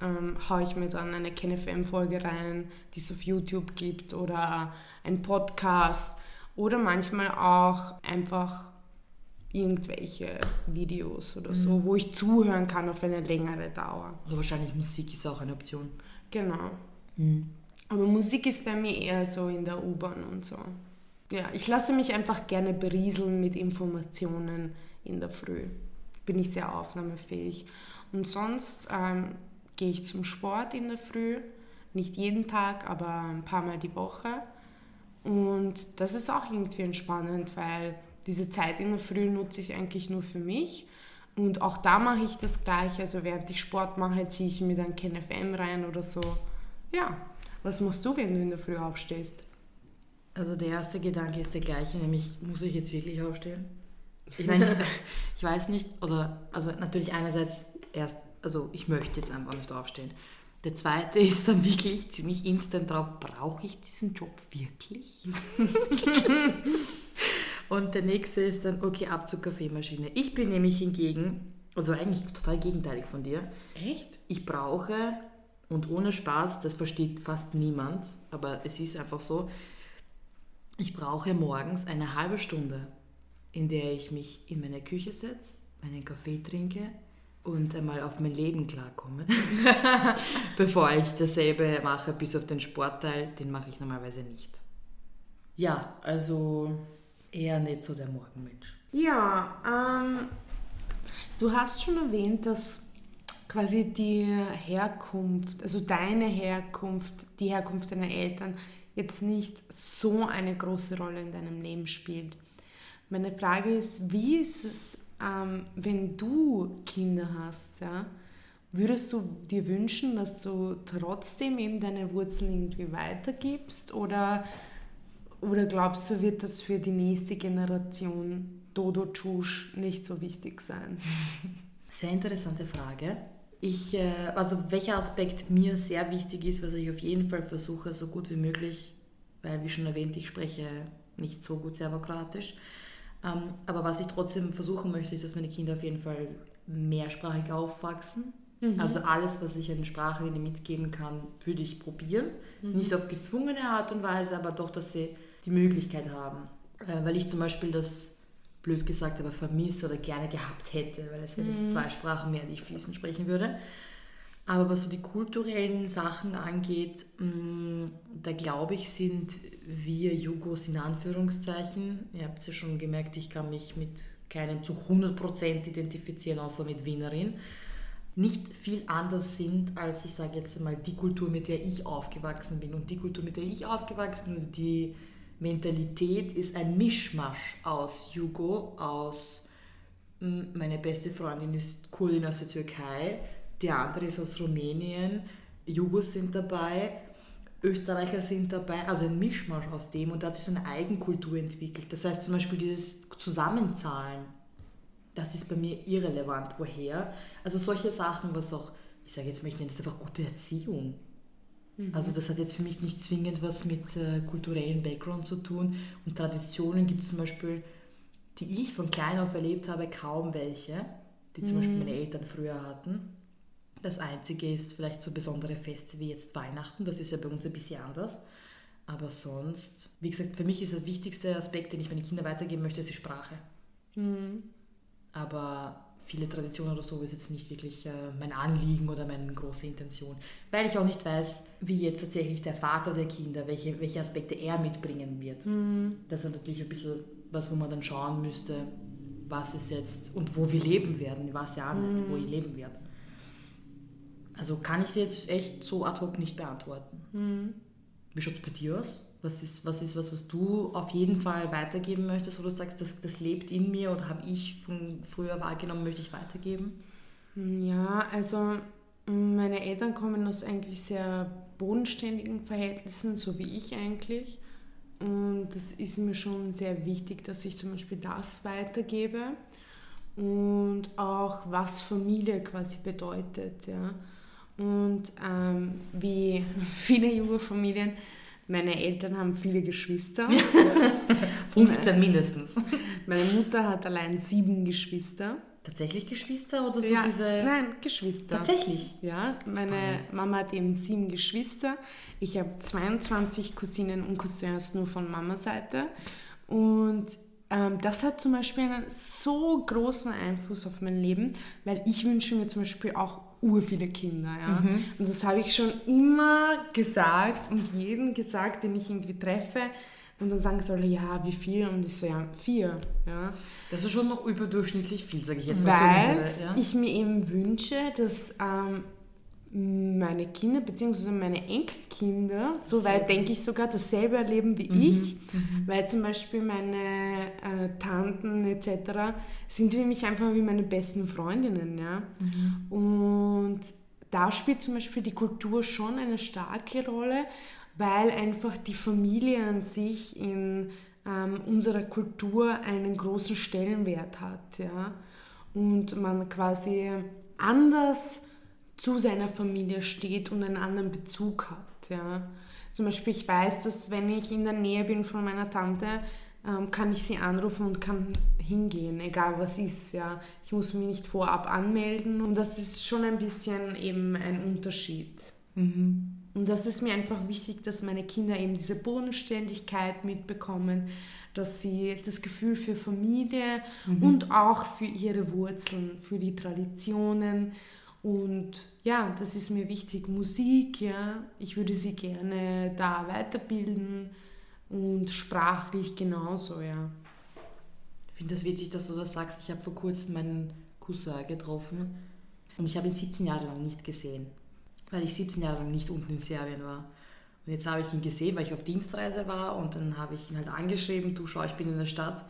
ähm, haue ich mir dann eine KenFM-Folge rein, die es auf YouTube gibt oder ein Podcast oder manchmal auch einfach irgendwelche Videos oder so, mhm. wo ich zuhören kann auf eine längere Dauer. Oder wahrscheinlich Musik ist auch eine Option. Genau. Mhm. Aber Musik ist bei mir eher so in der U-Bahn und so. Ja, ich lasse mich einfach gerne berieseln mit Informationen in der Früh. Bin ich sehr aufnahmefähig. Und sonst ähm, gehe ich zum Sport in der Früh. Nicht jeden Tag, aber ein paar Mal die Woche. Und das ist auch irgendwie entspannend, weil diese Zeit in der Früh nutze ich eigentlich nur für mich. Und auch da mache ich das gleiche. Also während ich Sport mache, ziehe ich mir dann KenFM rein oder so. Ja, was machst du, wenn du in der Früh aufstehst? Also der erste Gedanke ist der gleiche, nämlich muss ich jetzt wirklich aufstehen? Ich meine, ich, ich weiß nicht, oder also natürlich einerseits erst, also ich möchte jetzt einfach nicht aufstehen. Der zweite ist dann wirklich ziemlich instant drauf, brauche ich diesen Job wirklich? Und der nächste ist dann, okay, ab zur Kaffeemaschine. Ich bin nämlich hingegen, also eigentlich total gegenteilig von dir. Echt? Ich brauche, und ohne Spaß, das versteht fast niemand, aber es ist einfach so, ich brauche morgens eine halbe Stunde, in der ich mich in meine Küche setze, meinen Kaffee trinke und einmal auf mein Leben klarkomme, bevor ich dasselbe mache, bis auf den Sportteil, den mache ich normalerweise nicht. Ja, also eher nicht so der Morgenmensch. Ja, ähm, du hast schon erwähnt, dass quasi die Herkunft, also deine Herkunft, die Herkunft deiner Eltern jetzt nicht so eine große Rolle in deinem Leben spielt. Meine Frage ist, wie ist es, ähm, wenn du Kinder hast, ja? Würdest du dir wünschen, dass du trotzdem eben deine Wurzeln irgendwie weitergibst oder oder glaubst du, wird das für die nächste Generation Dodo Tschusch nicht so wichtig sein? Sehr interessante Frage. Ich, äh, also welcher Aspekt mir sehr wichtig ist, was ich auf jeden Fall versuche, so gut wie möglich, weil wie schon erwähnt, ich spreche nicht so gut serbokroatisch. Ähm, aber was ich trotzdem versuchen möchte, ist, dass meine Kinder auf jeden Fall mehrsprachig aufwachsen. Mhm. Also alles, was ich an Sprache ihnen mitgeben kann, würde ich probieren. Mhm. Nicht auf gezwungene Art und Weise, aber doch, dass sie die Möglichkeit haben. Äh, weil ich zum Beispiel das, blöd gesagt, aber vermisse oder gerne gehabt hätte, weil es wären mhm. zwei Sprachen mehr, die ich fließend sprechen würde. Aber was so die kulturellen Sachen angeht, mm, da glaube ich, sind wir Jugos in Anführungszeichen. Ihr habt es ja schon gemerkt, ich kann mich mit keinem zu 100% identifizieren, außer mit Wienerin. Nicht viel anders sind als, ich sage jetzt mal, die Kultur, mit der ich aufgewachsen bin. Und die Kultur, mit der ich aufgewachsen bin, die Mentalität ist ein Mischmasch aus Jugo, aus mm, meine beste Freundin ist Kurdin aus der Türkei, die andere ist aus Rumänien, Jugos sind dabei, Österreicher sind dabei, also ein Mischmasch aus dem und da hat sich so eine Eigenkultur entwickelt. Das heißt zum Beispiel dieses Zusammenzahlen, das ist bei mir irrelevant, woher. Also solche Sachen, was auch, ich sage jetzt mal, ich nenne das einfach gute Erziehung. Mhm. Also das hat jetzt für mich nicht zwingend was mit äh, kulturellem Background zu tun. Und Traditionen gibt es zum Beispiel, die ich von klein auf erlebt habe, kaum welche, die zum mhm. Beispiel meine Eltern früher hatten. Das Einzige ist vielleicht so besondere Feste wie jetzt Weihnachten, das ist ja bei uns ein bisschen anders. Aber sonst, wie gesagt, für mich ist der wichtigste Aspekt, den ich meinen Kindern weitergeben möchte, ist die Sprache. Mhm. Aber viele Traditionen oder so ist jetzt nicht wirklich äh, mein Anliegen oder meine große Intention. Weil ich auch nicht weiß, wie jetzt tatsächlich der Vater der Kinder, welche, welche Aspekte er mitbringen wird. Mhm. Das ist natürlich ein bisschen was, wo man dann schauen müsste, was ist jetzt und wo wir leben werden. Ich weiß ja mhm. wo ich leben werde. Also kann ich jetzt echt so ad hoc nicht beantworten. Mhm. Wie schaut es bei dir aus? Was ist, was ist was, was du auf jeden Fall weitergeben möchtest, wo du sagst, das, das lebt in mir oder habe ich von früher wahrgenommen, möchte ich weitergeben? Ja, also meine Eltern kommen aus eigentlich sehr bodenständigen Verhältnissen, so wie ich eigentlich. Und das ist mir schon sehr wichtig, dass ich zum Beispiel das weitergebe und auch was Familie quasi bedeutet. Ja. Und ähm, wie viele junge Familien, meine Eltern haben viele Geschwister. 15 mindestens. Meine Mutter hat allein sieben Geschwister. Tatsächlich Geschwister oder so ja, diese. Nein, Geschwister. Tatsächlich. Ja, meine Spannend. Mama hat eben sieben Geschwister. Ich habe 22 Cousinen und Cousins nur von Mamas Seite. Und ähm, das hat zum Beispiel einen so großen Einfluss auf mein Leben, weil ich wünsche mir zum Beispiel auch ur viele Kinder. Ja? Mhm. Und das habe ich schon immer gesagt und jeden gesagt, den ich irgendwie treffe. Und dann sagen sie alle, ja, wie viel? Und ich so, ja, vier. Ja. Das ist schon noch überdurchschnittlich viel, sage ich jetzt mal. Weil ja? ich mir eben wünsche, dass ähm, meine Kinder bzw. meine Enkelkinder, soweit denke ich sogar, dasselbe erleben wie mhm. ich, mhm. weil zum Beispiel meine äh, Tanten etc. sind für mich einfach wie meine besten Freundinnen. Ja? Mhm. Und da spielt zum Beispiel die Kultur schon eine starke Rolle, weil einfach die Familie an sich in ähm, unserer Kultur einen großen Stellenwert hat. Ja? Und man quasi anders zu seiner Familie steht und einen anderen Bezug hat. Ja. Zum Beispiel, ich weiß, dass wenn ich in der Nähe bin von meiner Tante, ähm, kann ich sie anrufen und kann hingehen, egal was ist. Ja. Ich muss mich nicht vorab anmelden und das ist schon ein bisschen eben ein Unterschied. Mhm. Und das ist mir einfach wichtig, dass meine Kinder eben diese Bodenständigkeit mitbekommen, dass sie das Gefühl für Familie mhm. und auch für ihre Wurzeln, für die Traditionen und ja, das ist mir wichtig. Musik, ja, ich würde sie gerne da weiterbilden und sprachlich genauso, ja. Ich finde das witzig, dass du das sagst. Ich habe vor kurzem meinen Cousin getroffen und ich habe ihn 17 Jahre lang nicht gesehen, weil ich 17 Jahre lang nicht unten in Serbien war. Und jetzt habe ich ihn gesehen, weil ich auf Dienstreise war und dann habe ich ihn halt angeschrieben, du schau, ich bin in der Stadt.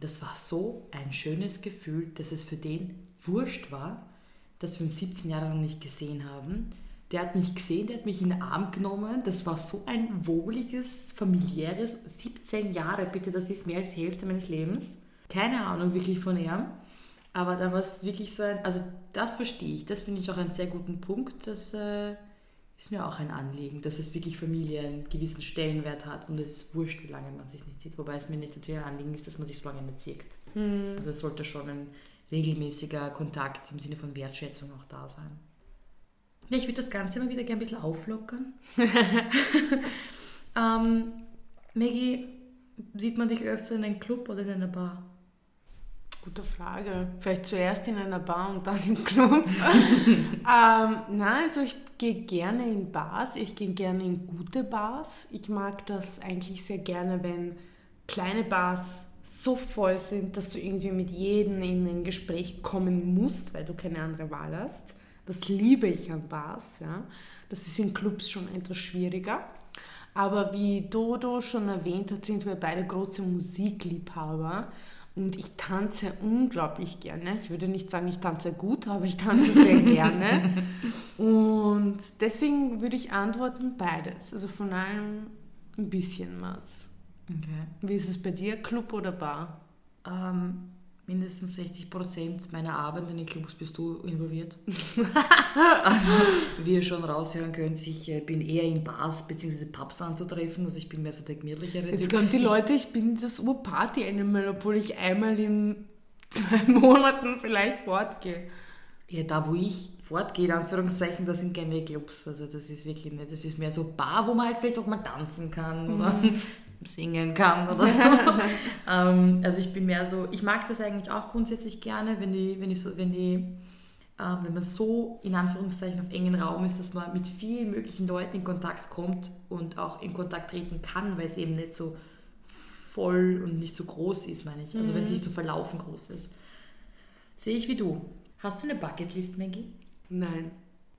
Das war so ein schönes Gefühl, dass es für den wurscht war, dass wir uns 17 Jahre lang nicht gesehen haben. Der hat mich gesehen, der hat mich in den Arm genommen. Das war so ein wohliges, familiäres, 17 Jahre, bitte, das ist mehr als die Hälfte meines Lebens. Keine Ahnung wirklich von ihm. Aber da war es wirklich so ein, also das verstehe ich, das finde ich auch einen sehr guten Punkt, dass äh, ist mir auch ein Anliegen, dass es wirklich Familie einen gewissen Stellenwert hat und es ist wurscht, wie lange man sich nicht sieht. Wobei es mir nicht natürlich ein Anliegen ist, dass man sich so lange nicht sieht. Mhm. Also es sollte schon ein regelmäßiger Kontakt im Sinne von Wertschätzung auch da sein. Ja, ich würde das Ganze mal wieder gerne ein bisschen auflockern. ähm, Maggie, sieht man dich öfter in einem Club oder in einer Bar? Gute Frage. Vielleicht zuerst in einer Bar und dann im Club. ähm, nein, also ich gehe gerne in Bars. Ich gehe gerne in gute Bars. Ich mag das eigentlich sehr gerne, wenn kleine Bars so voll sind, dass du irgendwie mit jedem in ein Gespräch kommen musst, weil du keine andere Wahl hast. Das liebe ich an Bars. Ja. Das ist in Clubs schon etwas schwieriger. Aber wie Dodo schon erwähnt hat, sind wir beide große Musikliebhaber. Und ich tanze unglaublich gerne. Ich würde nicht sagen, ich tanze gut, aber ich tanze sehr gerne. Und deswegen würde ich antworten beides. Also von allem ein bisschen was. Okay. Wie ist es bei dir, Club oder Bar? Ähm, mindestens 60 Prozent meiner Arbeit in den Clubs bist du involviert. also, wie ihr schon raushören könnt, ich äh, bin eher in Bars bzw. Pubs anzutreffen, also ich bin mehr so der gemütlichere Jetzt kommen die Leute, ich bin das Urparty-Animal, obwohl ich einmal in zwei Monaten vielleicht fortgehe. Ja, da wo ich fortgehe, in Anführungszeichen, da sind keine Clubs. Also das ist wirklich nicht, das ist mehr so Bar, wo man halt vielleicht auch mal tanzen kann oder mhm singen kann oder so. ähm, also ich bin mehr so, ich mag das eigentlich auch grundsätzlich gerne, wenn die, wenn ich so, wenn die, ähm, wenn man so in Anführungszeichen auf engen Raum ist, dass man mit vielen möglichen Leuten in Kontakt kommt und auch in Kontakt treten kann, weil es eben nicht so voll und nicht so groß ist, meine ich. Also mhm. wenn es nicht so verlaufen groß ist. Sehe ich wie du. Hast du eine Bucketlist, Maggie? Nein.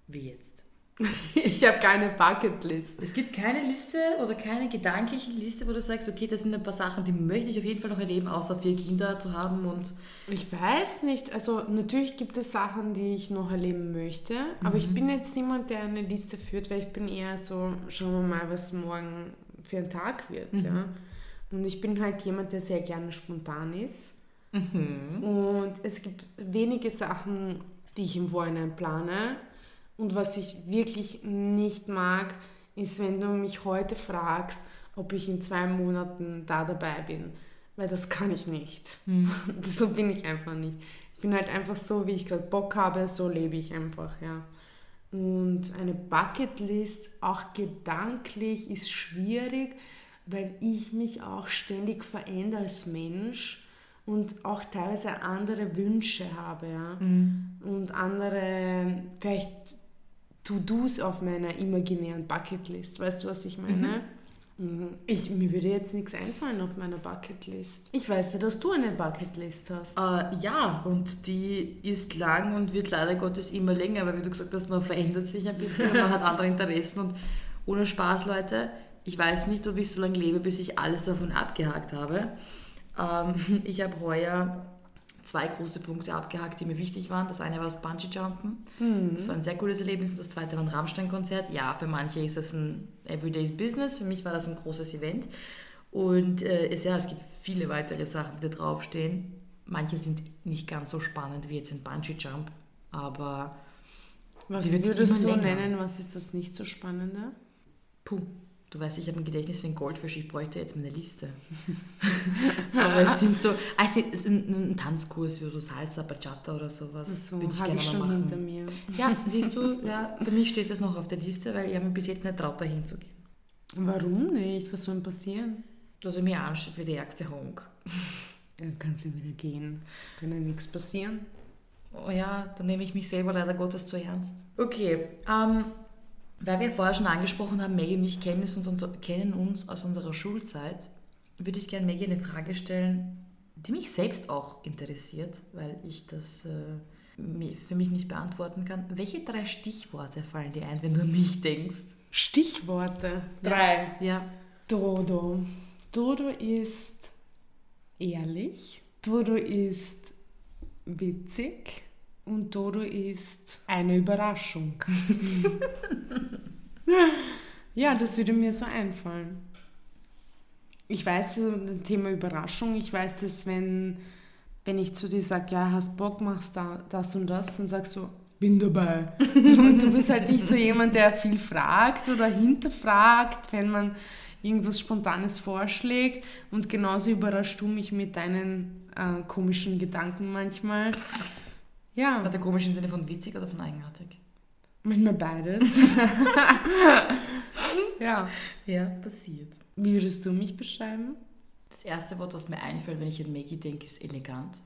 Wie jetzt? Ich habe keine Bucketlist. Es gibt keine Liste oder keine gedankliche Liste, wo du sagst, okay, das sind ein paar Sachen, die möchte ich auf jeden Fall noch erleben, außer vier Kinder zu haben und... Ich weiß nicht. Also natürlich gibt es Sachen, die ich noch erleben möchte, mhm. aber ich mhm. bin jetzt niemand, der eine Liste führt, weil ich bin eher so, schauen wir mal, was morgen für ein Tag wird. Mhm. Ja? Und ich bin halt jemand, der sehr gerne spontan ist. Mhm. Und es gibt wenige Sachen, die ich im Vorhinein plane und was ich wirklich nicht mag, ist, wenn du mich heute fragst, ob ich in zwei Monaten da dabei bin. Weil das kann ich nicht. Mhm. So bin ich einfach nicht. Ich bin halt einfach so, wie ich gerade Bock habe, so lebe ich einfach, ja. Und eine Bucketlist, auch gedanklich, ist schwierig, weil ich mich auch ständig verändere als Mensch und auch teilweise andere Wünsche habe, ja. Mhm. Und andere, vielleicht To-Dos auf meiner imaginären Bucketlist. Weißt du, was ich meine? Mhm. Ich, mir würde jetzt nichts einfallen auf meiner Bucketlist. Ich weiß ja, dass du eine Bucketlist hast. Uh, ja, und die ist lang und wird leider Gottes immer länger, weil wie du gesagt hast, man verändert sich ein bisschen, man hat andere Interessen und ohne Spaß, Leute, ich weiß nicht, ob ich so lange lebe, bis ich alles davon abgehakt habe. Ähm, ich habe heuer zwei große Punkte abgehakt, die mir wichtig waren. Das eine war das Bungee-Jumpen. Mhm. Das war ein sehr cooles Erlebnis. Und das zweite war ein Rammstein-Konzert. Ja, für manche ist das ein Everyday's Business. Für mich war das ein großes Event. Und äh, es, ja, es gibt viele weitere Sachen, die da draufstehen. Manche sind nicht ganz so spannend wie jetzt ein Bungee-Jump. Aber was würdest du nennen, was ist das nicht so Spannende? Puh, Du weißt, ich habe ein Gedächtnis wie ein Goldfisch, ich bräuchte jetzt meine Liste. Aber es sind so, also es ist ein, ein Tanzkurs für so Salsa, Bachata oder sowas. So, würde ich gerne ich schon machen. hinter mir. Ja, siehst du, ja, für mich steht das noch auf der Liste, weil ich habe mir bis jetzt nicht traut, da hinzugehen. Warum nicht? Was soll denn passieren? Dass er mir ansteht wie der ärgste Honk. Ja, kann sie wieder gehen. Kann ja nichts passieren. Oh ja, dann nehme ich mich selber leider Gottes zu ernst. Okay, ähm, weil wir vorher schon angesprochen haben, Maggie und ich kennen uns, kennen uns aus unserer Schulzeit, würde ich gerne Maggie eine Frage stellen, die mich selbst auch interessiert, weil ich das äh, für mich nicht beantworten kann. Welche drei Stichworte fallen dir ein, wenn du an mich denkst? Stichworte? Drei. Ja. Dodo. Dodo ist ehrlich. Dodo ist witzig und Dodo ist eine Überraschung. ja, das würde mir so einfallen. Ich weiß, das Thema Überraschung, ich weiß dass wenn, wenn ich zu dir sage, ja, hast Bock, machst da, das und das, dann sagst du, bin dabei. Und du bist halt nicht so jemand, der viel fragt oder hinterfragt, wenn man irgendwas Spontanes vorschlägt. Und genauso überraschst du mich mit deinen äh, komischen Gedanken manchmal. Ja. War der komisch im Sinne von witzig oder von eigenartig? Manchmal beides. ja. Ja, passiert. Wie würdest du mich beschreiben? Das erste Wort, was mir einfällt, wenn ich an Maggie denke, ist elegant.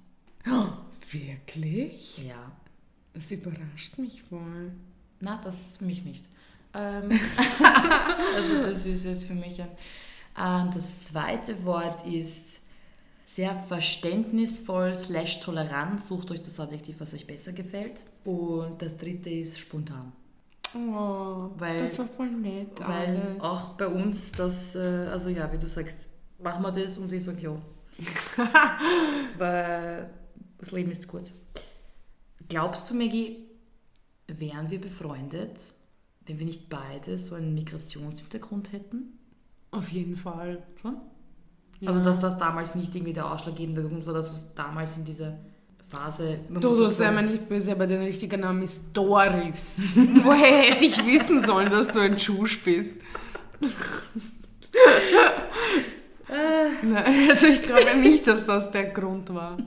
Oh, wirklich? Ja. Das überrascht mich voll. Na, das mich nicht. Ähm, also das ist jetzt für mich ein... Äh, das zweite Wort ist sehr verständnisvoll slash tolerant. Sucht euch das Adjektiv, was euch besser gefällt. Und das dritte ist spontan. Oh, weil, das war voll nett. Weil alles. auch bei uns das, äh, also ja, wie du sagst, machen wir das und ich sage ja. weil das Leben ist gut. Glaubst du, Maggie, wären wir befreundet, wenn wir nicht beide so einen Migrationshintergrund hätten? Auf jeden Fall. Schon? Ja. Also, dass das damals nicht irgendwie der ausschlaggebende Grund war, dass du damals in dieser Phase. Du, sei mir nicht böse, aber dein richtiger Name ist Doris. Woher hätte ich wissen sollen, dass du ein Schusch bist? Nein, also ich glaube nicht, dass das der Grund war.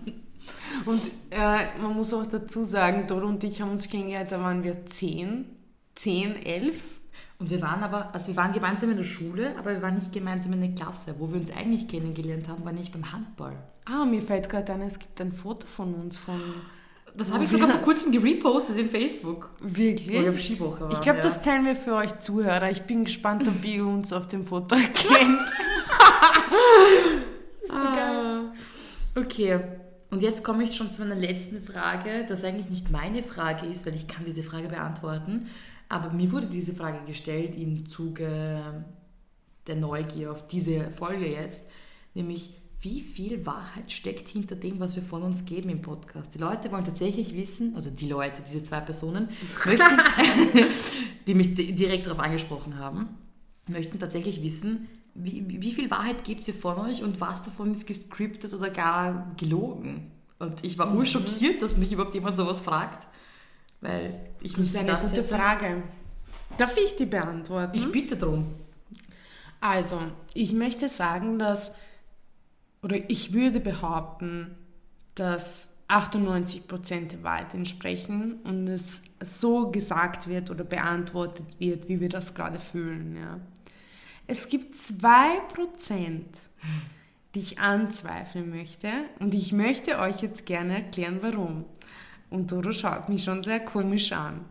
Und äh, man muss auch dazu sagen, Doro und ich haben uns kennengelernt, da waren wir zehn, zehn, elf. Und wir waren aber, also wir waren gemeinsam in der Schule, aber wir waren nicht gemeinsam in der Klasse. Wo wir uns eigentlich kennengelernt haben, war nicht beim Handball. Ah, mir fällt gerade ein, es gibt ein Foto von uns von. Das habe ich sogar vor kurzem gerepostet in Facebook. Wirklich? Wo wir auf Skiwoche waren, ich glaube, ja. das teilen wir für euch Zuhörer. Ich bin gespannt, ob ihr uns auf dem Foto erkennt. so ah. Okay, und jetzt komme ich schon zu meiner letzten Frage, das eigentlich nicht meine Frage ist, weil ich kann diese Frage beantworten, aber mir wurde diese Frage gestellt im Zuge der Neugier auf diese Folge jetzt, nämlich wie viel Wahrheit steckt hinter dem, was wir von uns geben im Podcast. Die Leute wollen tatsächlich wissen, also die Leute, diese zwei Personen, möchten, die mich direkt darauf angesprochen haben, möchten tatsächlich wissen, wie, wie viel Wahrheit gibt ihr von euch und was davon ist gescriptet oder gar gelogen? Und ich war mhm. urschockiert, dass mich überhaupt jemand sowas fragt, weil ich Das ist eine gute. Frage. Darf ich die beantworten? Ich bitte drum. Also, ich möchte sagen, dass, oder ich würde behaupten, dass 98% der Wahrheit entsprechen und es so gesagt wird oder beantwortet wird, wie wir das gerade fühlen. Ja. Es gibt 2%, die ich anzweifeln möchte und ich möchte euch jetzt gerne erklären, warum. Und Doro schaut mich schon sehr komisch an.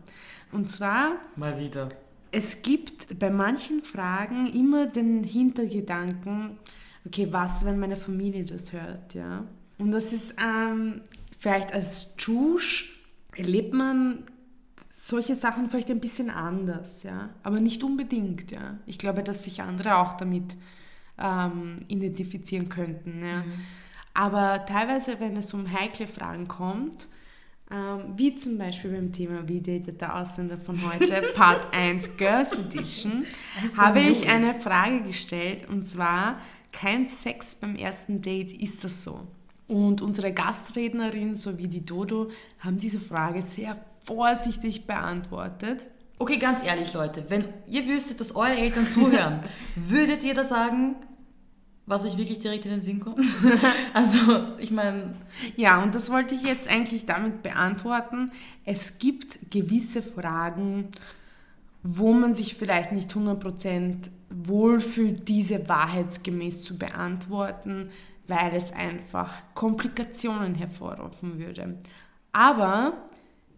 Und zwar... Mal wieder. Es gibt bei manchen Fragen immer den Hintergedanken, okay, was, wenn meine Familie das hört, ja? Und das ist ähm, vielleicht als Tschusch erlebt man solche Sachen vielleicht ein bisschen anders, ja, aber nicht unbedingt, ja. Ich glaube, dass sich andere auch damit ähm, identifizieren könnten, ja. Mhm. Aber teilweise, wenn es um heikle Fragen kommt, ähm, wie zum Beispiel beim Thema Wie datet der Ausländer von heute, Part 1 Girls Edition, also habe ich eine Frage gestellt und zwar, kein Sex beim ersten Date, ist das so? Und unsere Gastrednerin sowie die Dodo haben diese Frage sehr vorsichtig beantwortet. Okay, ganz ehrlich, Leute, wenn ihr wüsstet, dass eure Eltern zuhören, würdet ihr da sagen, was euch wirklich direkt in den Sinn kommt? also, ich meine. Ja, und das wollte ich jetzt eigentlich damit beantworten. Es gibt gewisse Fragen, wo man sich vielleicht nicht 100% wohlfühlt, diese wahrheitsgemäß zu beantworten, weil es einfach Komplikationen hervorrufen würde. Aber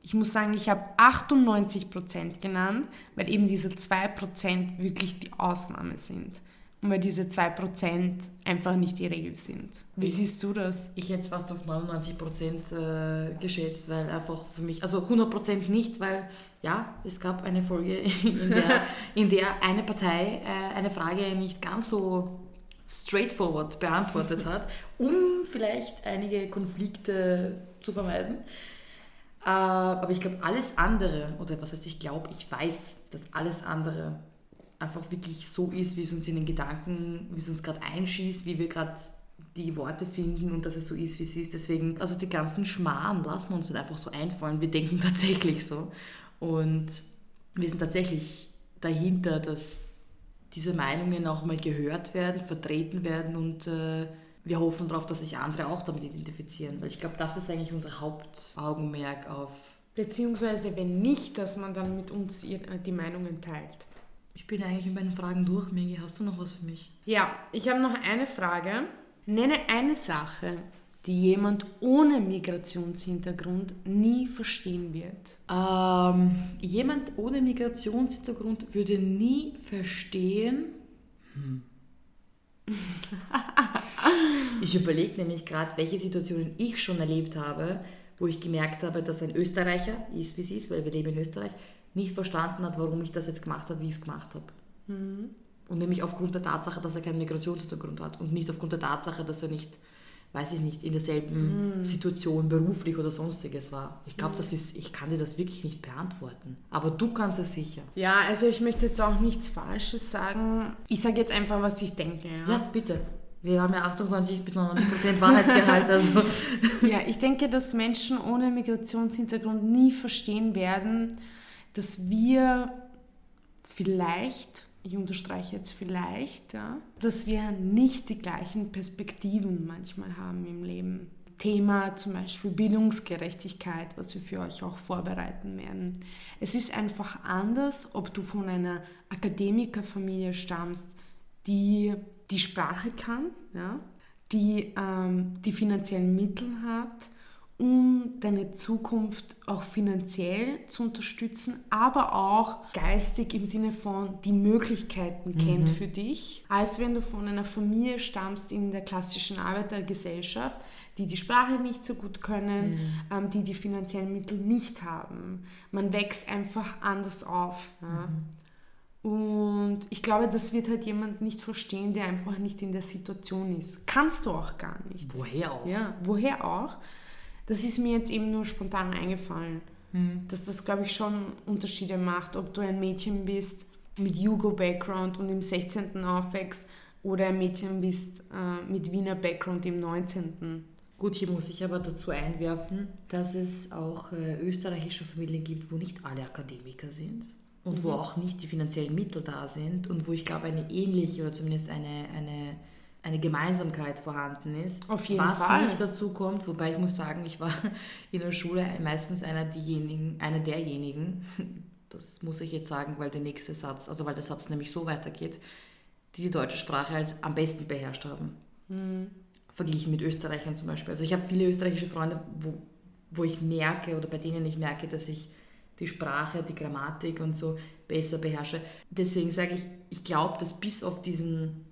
ich muss sagen, ich habe 98% genannt, weil eben diese 2% wirklich die Ausnahme sind. Weil diese 2% einfach nicht die Regel sind. Wie ich, siehst du das? Ich hätte es fast auf 99% äh, geschätzt, weil einfach für mich, also 100% nicht, weil ja, es gab eine Folge, in der, in der eine Partei äh, eine Frage nicht ganz so straightforward beantwortet hat, um vielleicht einige Konflikte zu vermeiden. Äh, aber ich glaube, alles andere, oder was heißt ich glaube, ich weiß, dass alles andere einfach wirklich so ist, wie es uns in den Gedanken, wie es uns gerade einschießt, wie wir gerade die Worte finden und dass es so ist, wie es ist. Deswegen, also die ganzen Schmarrn lassen wir uns nicht einfach so einfallen. Wir denken tatsächlich so. Und wir sind tatsächlich dahinter, dass diese Meinungen auch mal gehört werden, vertreten werden und äh, wir hoffen darauf, dass sich andere auch damit identifizieren. Weil ich glaube, das ist eigentlich unser Hauptaugenmerk auf. Beziehungsweise, wenn nicht, dass man dann mit uns äh, die Meinungen teilt. Ich bin eigentlich in meinen Fragen durch, Megi. Hast du noch was für mich? Ja, ich habe noch eine Frage. Nenne eine Sache, die jemand ohne Migrationshintergrund nie verstehen wird. Ähm, jemand ohne Migrationshintergrund würde nie verstehen. Hm. ich überlege nämlich gerade, welche Situationen ich schon erlebt habe, wo ich gemerkt habe, dass ein Österreicher, ist wie sie ist, weil wir leben in Österreich, nicht verstanden hat, warum ich das jetzt gemacht habe, wie ich es gemacht habe. Mhm. Und nämlich aufgrund der Tatsache, dass er keinen Migrationshintergrund hat und nicht aufgrund der Tatsache, dass er nicht, weiß ich nicht, in derselben mhm. Situation beruflich oder sonstiges war. Ich glaube, mhm. das ist, ich kann dir das wirklich nicht beantworten. Aber du kannst es sicher. Ja, also ich möchte jetzt auch nichts Falsches sagen. Ich sage jetzt einfach, was ich denke. Ja, ja bitte. Wir haben ja 98 bis 99 Prozent Wahrheitsgehalt. Also. ja, ich denke, dass Menschen ohne Migrationshintergrund nie verstehen werden, dass wir vielleicht, ich unterstreiche jetzt vielleicht, ja, dass wir nicht die gleichen Perspektiven manchmal haben im Leben. Thema zum Beispiel Bildungsgerechtigkeit, was wir für euch auch vorbereiten werden. Es ist einfach anders, ob du von einer Akademikerfamilie stammst, die die Sprache kann, ja, die ähm, die finanziellen Mittel hat, um deine Zukunft auch finanziell zu unterstützen, aber auch geistig im Sinne von die Möglichkeiten mhm. kennt für dich, als wenn du von einer Familie stammst in der klassischen Arbeitergesellschaft, die die Sprache nicht so gut können, mhm. ähm, die die finanziellen Mittel nicht haben. Man wächst einfach anders auf. Ja. Mhm. Und ich glaube, das wird halt jemand nicht verstehen, der einfach nicht in der Situation ist. Kannst du auch gar nicht. Woher auch? Ja, woher auch? Das ist mir jetzt eben nur spontan eingefallen, mhm. dass das, glaube ich, schon Unterschiede macht, ob du ein Mädchen bist mit Jugo-Background und im 16. aufwächst oder ein Mädchen bist äh, mit Wiener Background im 19. Gut, hier muss ich aber dazu einwerfen, dass es auch äh, österreichische Familien gibt, wo nicht alle Akademiker sind und mhm. wo auch nicht die finanziellen Mittel da sind und wo ich glaube eine ähnliche oder zumindest eine, eine eine Gemeinsamkeit vorhanden ist. Auf jeden was Fall. nicht dazu kommt, wobei ich muss sagen, ich war in der Schule meistens einer, diejenigen, einer derjenigen, das muss ich jetzt sagen, weil der nächste Satz, also weil der Satz nämlich so weitergeht, die die deutsche Sprache als am besten beherrscht haben. Mhm. Verglichen mit Österreichern zum Beispiel. Also ich habe viele österreichische Freunde, wo, wo ich merke oder bei denen ich merke, dass ich die Sprache, die Grammatik und so besser beherrsche. Deswegen sage ich, ich glaube, dass bis auf diesen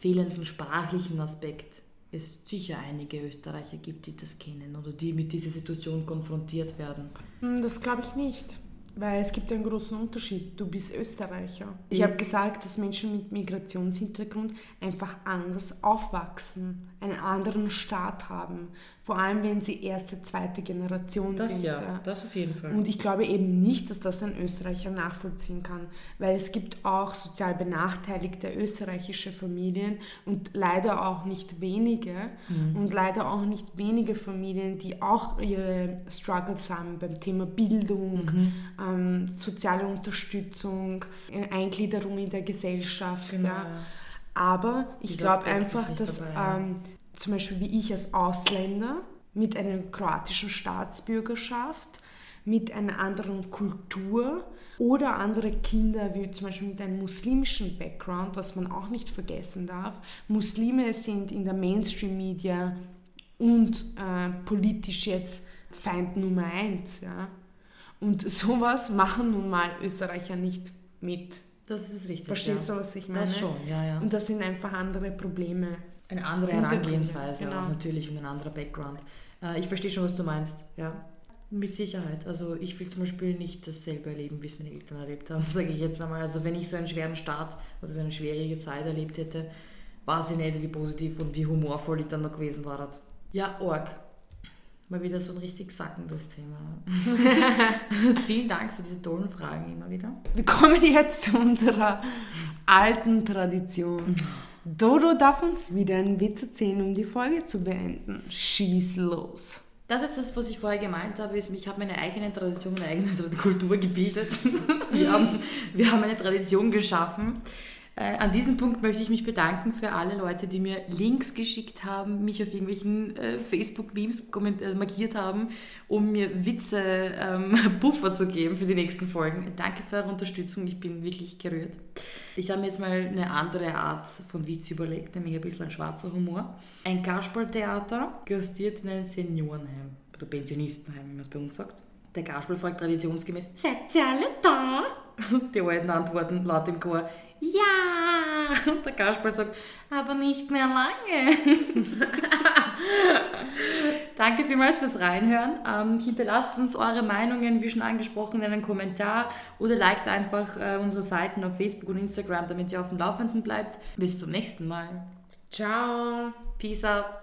fehlenden sprachlichen Aspekt es sicher einige Österreicher gibt, die das kennen oder die mit dieser Situation konfrontiert werden. Hm, das glaube ich nicht. Weil es gibt einen großen Unterschied. Du bist Österreicher. Ich habe gesagt, dass Menschen mit Migrationshintergrund einfach anders aufwachsen, einen anderen Staat haben. Vor allem, wenn sie erste, zweite Generation das sind. Ja, das auf jeden Fall. Und ich glaube eben nicht, dass das ein Österreicher nachvollziehen kann, weil es gibt auch sozial benachteiligte österreichische Familien und leider auch nicht wenige mhm. und leider auch nicht wenige Familien, die auch ihre Struggles haben beim Thema Bildung, mhm. ähm, soziale Unterstützung, äh, Eingliederung in der Gesellschaft. Genau. Ja. Aber ich glaube einfach, dass dabei, ja. ähm, zum Beispiel wie ich als Ausländer mit einer kroatischen Staatsbürgerschaft, mit einer anderen Kultur oder andere Kinder, wie zum Beispiel mit einem muslimischen Background, was man auch nicht vergessen darf. Muslime sind in der Mainstream-Media und äh, politisch jetzt Feind Nummer eins. Ja? Und sowas machen nun mal Österreicher nicht mit. Das ist richtig. Verstehst ja. du, was ich meine? Das schon, ja, ja. Und das sind einfach andere Probleme. Eine andere Herangehensweise, genau. natürlich, und ein anderer Background. Äh, ich verstehe schon, was du meinst, ja. Mit Sicherheit. Also ich will zum Beispiel nicht dasselbe erleben, wie es meine Eltern erlebt haben, sage ich jetzt einmal. Also wenn ich so einen schweren Start oder so eine schwierige Zeit erlebt hätte, weiß ich nicht, wie positiv und wie humorvoll ich dann noch gewesen war. Ja, Org. Mal wieder so ein richtig sackendes Thema. Vielen Dank für diese tollen Fragen immer wieder. Wir kommen jetzt zu unserer alten Tradition. Dodo darf uns wieder einen Witz erzählen, um die Folge zu beenden. Schieß los. Das ist das, was ich vorher gemeint habe. Ist, ich habe meine eigene Tradition, meine eigene Kultur gebildet. wir, haben, wir haben eine Tradition geschaffen. Äh, an diesem Punkt möchte ich mich bedanken für alle Leute, die mir Links geschickt haben, mich auf irgendwelchen äh, Facebook-Memes äh, markiert haben, um mir Witze, ähm, zu geben für die nächsten Folgen. Danke für eure Unterstützung, ich bin wirklich gerührt. Ich habe mir jetzt mal eine andere Art von Witz überlegt, nämlich ein bisschen ein schwarzer Humor. Ein Kasperltheater gastiert in einem Seniorenheim oder Pensionistenheim, wie man es bei uns sagt. Der Kasperl fragt traditionsgemäß, seid ihr alle da? Die Alten antworten laut im Chor, ja! Und der Kasperl sagt, aber nicht mehr lange. Danke vielmals fürs Reinhören. Ähm, hinterlasst uns eure Meinungen, wie schon angesprochen, in einen Kommentar oder liked einfach äh, unsere Seiten auf Facebook und Instagram, damit ihr auf dem Laufenden bleibt. Bis zum nächsten Mal. Ciao. Peace out.